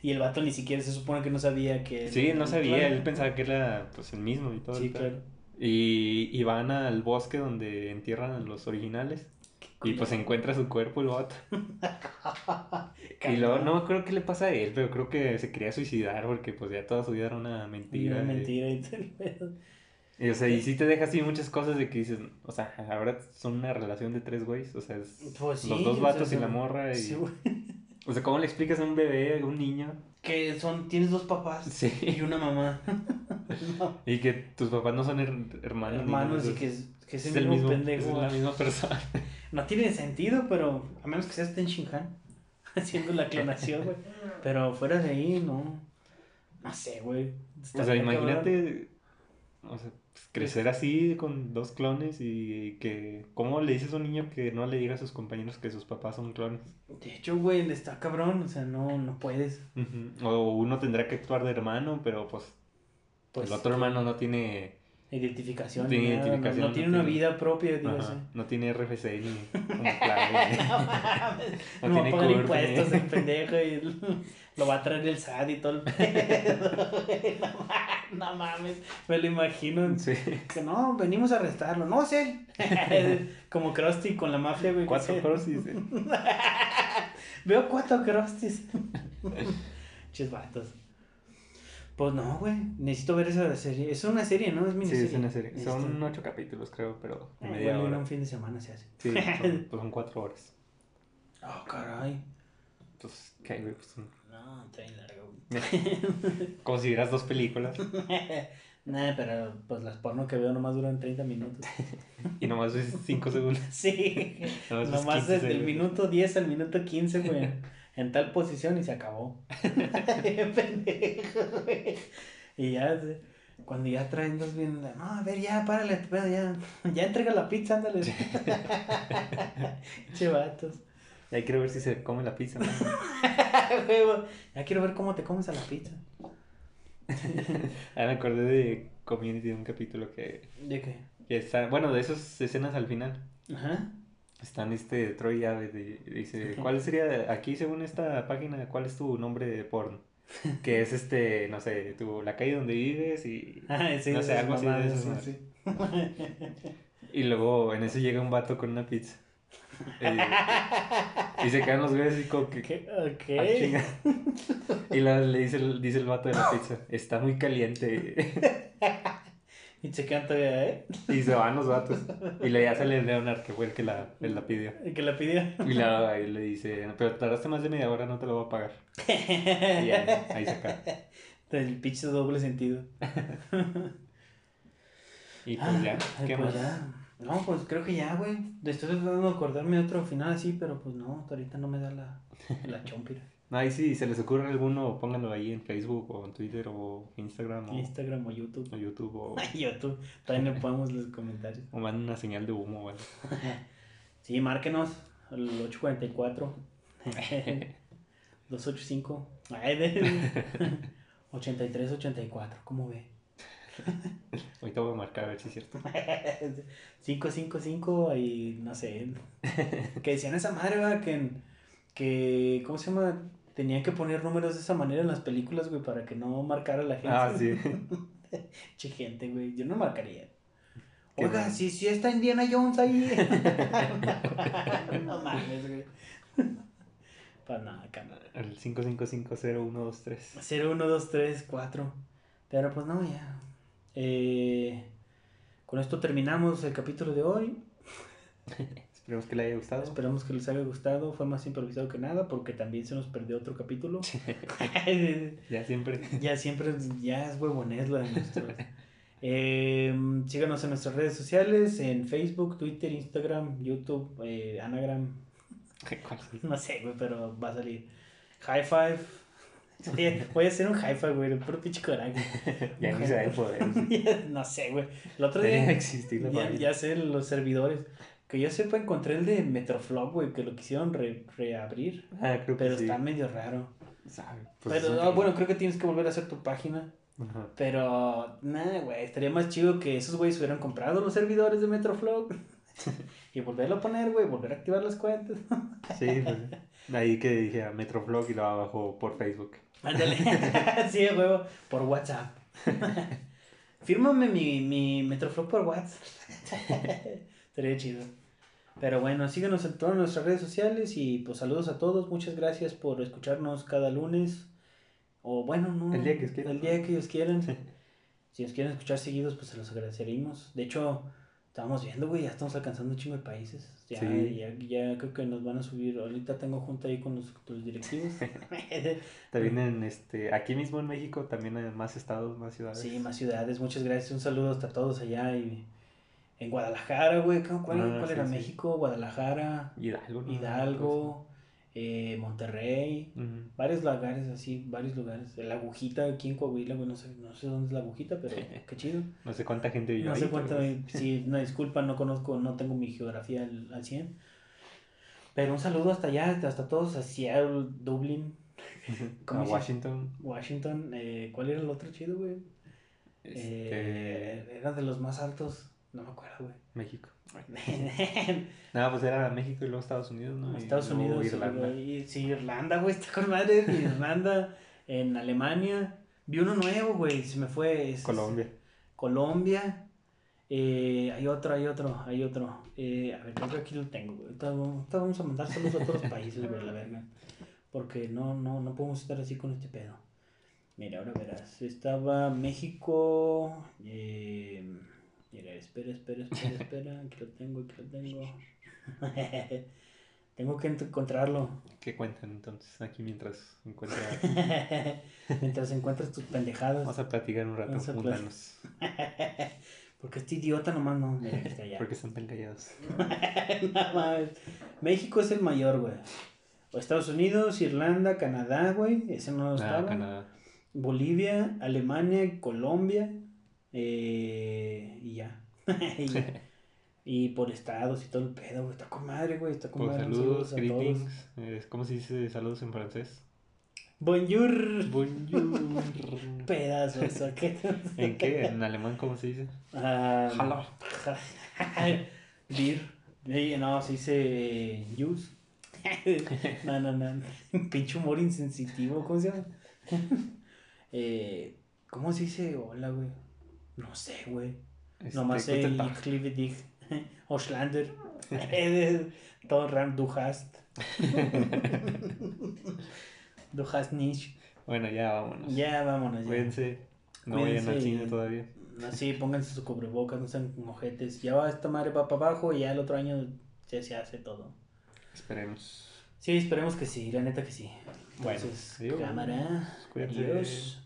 Y el vato ni siquiera se supone que no sabía que... Sí, él no sabía, Claro. él pensaba que era pues el mismo y todo. Sí, claro. Y, y van al bosque donde entierran a los originales. Y pues encuentra su cuerpo el vato. Y luego no acuerdo qué le pasa a él, pero creo que se quería suicidar porque pues ya toda su vida era una mentira. Y- mentira y todo el pedo. Y, o sea, y sí te deja así muchas cosas de que dices, o sea, ahora son una relación de tres güeyes, o sea, es Pues sí, los dos o vatos sea, y la morra y... Sí, o sea, ¿cómo le explicas a un bebé, a un niño? Que son, tienes dos papás Sí. y una mamá. No, Y que tus papás no son her- hermanos. hermanos y que es, que es es el mismo pendejo. Es la misma persona. No tiene sentido, pero a menos que seas Ten Shinhan haciendo la clonación, güey. Pero fuera de ahí, no. No sé, güey. O sea, imagínate, o sea, pues, crecer así con dos clones y que, ¿cómo le dices a un niño que no le diga a sus compañeros que sus papás son clones? De hecho, güey, le está cabrón. O sea, no, no puedes. O uno tendrá que actuar de hermano, pero pues, Pues, el otro hermano no tiene, Identificación. Tiene ni nada, no- identificación, No, no tiene una tiene- vida propia, digo así. no tiene RFC ni como clave. No. No No, tiene impuestos el pendejo y lo va a traer el SAT y todo el pedo. No, ma- no mames, me lo imagino. Sí. Que no, venimos a arrestarlo. No sé. Como Krusty con la mafia, güey. Cuatro crosis. eh. Veo cuatro Krustis. Ches vatos. Pues no, güey. Necesito ver esa serie. Es una serie, ¿no? Es Sí, miniserie. es una serie. Necesito- Son ocho capítulos, creo, pero Eh, media hora. un fin de semana se hace. Sí, son, pues son cuatro horas. Oh, caray. Pues, ¿qué, güey? Pues, No, está bien largo. güey. consideras dos películas Nah, pero pues las porno que veo nomás duran 30 minutos. y nomás ves cinco segundos. Sí. Nomás Nomás 15 desde el segundos. minuto 10 al minuto 15, güey. En tal posición y se acabó. Pendejo, güey. Y ya, cuando ya traen dos bien, no, a ver, ya, párale, ya, ya entrega la pizza, ándale. che vatos. Ya quiero ver si se come la pizza. ¿no? Ya quiero ver cómo te comes a la pizza. Ah, me acordé de Community de un capítulo que, ¿De qué? que está, bueno, de esas escenas al final. Ajá. Están este Troy Ave de- dice, ¿cuál sería aquí según esta página, cuál es tu nombre de porno? Que es este, no sé, tu, la calle donde vives y, Ah, sí, No sé, algo así de esas sí, y luego en eso llega un vato con una pizza. Eh, y se quedan los güeyes y como que, ¿Qué? "Ah, Ok. chinga". Y luego le dice, el- dice el vato de la pizza, está muy caliente. Y se quedan todavía, ¿eh? Y se van los vatos. Y le ya sale Leonard, que fue el que la, él la pidió. El que la pidió. Y la, le dice, pero tardaste más de media hora, no te lo voy a pagar. Y ya, ahí se acaba. El pinche doble sentido. Y pues ya, Ay, ¿qué pues más? ya. No, pues creo que ya, güey. Estoy tratando de acordarme de otro final así, pero pues no, hasta ahorita no me da la, la chompira. Ahí sí, se les ocurre alguno, pónganlo ahí en Facebook o en Twitter o Instagram o, Instagram o YouTube. o YouTube o, YouTube. También le ponemos los comentarios. o manden una señal de humo, ¿vale? Sí, márquenos al 844 285 ay, de- 8384, ¿cómo ve? Ahorita voy a marcar a ver si es cierto. 555 y no sé. Que decían esa madre, ¿verdad? Que, que ¿cómo se llama? Tenían que poner números de esa manera en las películas, güey, para que no marcara la gente. Ah, sí. che gente, güey. Yo no marcaría. Qué Oiga, si, si está Indiana Jones ahí. no mames, güey. Pues nada, cámara. El 5550123. 0, 1, 2, 3, 4. Pero pues no, ya. Eh, con esto terminamos el capítulo de hoy. Esperemos que le haya gustado. Esperamos que les haya gustado. Fue más improvisado que nada porque también se nos perdió otro capítulo. Ya siempre. ya siempre, ya es huevonés lo de nosotros. Eh, síganos en nuestras redes sociales, en Facebook, Twitter, Instagram, YouTube, eh, Anagram, no sé, güey, pero va a salir. High Five. Oye, Voy a hacer un high five, güey, puro pinche coraje. Ya ni se poder. no sé, güey. El otro día, existir la ya, ya sé, los servidores. Que yo sepa, encontré el de Metroflog, güey, que lo quisieron re- reabrir. Ah, creo que Pero sí. está medio raro. Sabe, pues pero, ah, bueno, creo que tienes que volver a hacer tu página. Ajá. Pero, nada, güey, estaría más chido que esos güeyes hubieran comprado los servidores de Metroflog. y volverlo a poner, güey, volver a activar las cuentas. Sí, pues. Ahí que dije a Metroflog y lo abajo por Facebook. Ándale. sí, huevo, por WhatsApp. Fírmame mi, mi Metroflog por WhatsApp. Estaría chido. Pero bueno, síganos en todas nuestras redes sociales y pues saludos a todos. Muchas gracias por escucharnos cada lunes. O bueno, no. El día que quieran. El día que ellos quieran. si nos quieren escuchar seguidos, pues se los agradeceríamos. De hecho, estábamos viendo, güey, ya estamos alcanzando un chingo de países. Ya, Sí. ya, ya creo que nos van a subir. Ahorita tengo junta ahí con los, los directivos. También en este, aquí mismo en México, también hay más estados, más ciudades. Sí, más ciudades. Muchas gracias. Un saludo hasta todos allá. Y en Guadalajara, güey. ¿Cuál, Ah, cuál sí, era sí. México? Guadalajara, Hidalgo. ¿no? Hidalgo, eh, Monterrey. Varios lugares así, varios lugares. La agujita aquí en Coahuila, güey. No sé, no sé dónde es la agujita, pero qué chido. No sé cuánta gente vive No ahí. sé cuánto. pero- Sí, una disculpa, no conozco, no tengo mi geografía al, al 100. Pero un saludo hasta allá, hasta todos, a Seattle, Dublin, ¿Cómo a Washington. Washington. Eh, ¿Cuál era el otro chido, güey? Este, Eh, era de los más altos. No me acuerdo, güey. México. No, pues era México y luego Estados Unidos, ¿no? Estados Unidos. Irlanda. Sí, Irlanda, güey. Está con madre. Irlanda. en Alemania. Vi uno nuevo, güey. Se me fue. es- Colombia. Colombia. Eh, hay otro, hay otro, hay otro. Eh, a ver, creo que aquí lo tengo, güey. Ahorita vamos a mandar saludos a todos los países, güey, la verga. Porque no, no, no podemos estar así con este pedo. Mira, ahora verás. Estaba México. Eh, mira, espera, espera, espera, espera. Aquí lo tengo, aquí lo tengo. tengo que encontrarlo. ¿Qué cuentan entonces aquí mientras encuentra? Mientras encuentras tus pendejadas. Vamos a platicar un rato, juntarnos. Porque este idiota nomás no. Está ya. Porque están tan callados. No mames. México es el mayor, güey. O Estados Unidos, Irlanda, Canadá, güey. Ese no Ah, estaba. Canadá. Bolivia, Alemania, Colombia. Eh, y ya. y, por estados y todo el pedo, güey. Está con madre, güey. Está con Pues madre. saludos, a greetings. Eh, ¿Cómo se dice saludos en francés? Bonjour. Bonjour. Pedazos, ¿o qué? ¿En qué? ¿En alemán cómo se dice? Ah, Hallo. Eh, No, se dice juice. no, no, no. Pinche humor insensitivo, ¿cómo se llama? eh, ¿Cómo se dice hola, güey? No sé, güey. Este, Nomás sé ich liebe dich. Auslander. Todo ram, du hast. du hast nicht. Bueno, ya vámonos. Ya, vámonos. Cuídense. No vayan al cine todavía. Así, pónganse su cubrebocas, no sean mojetes. Ya va, esta madre va para abajo y ya el otro año ya se hace todo. Esperemos. Sí, esperemos que sí, la neta que sí. Bueno, Entonces, cámara. Cuídense. Adiós.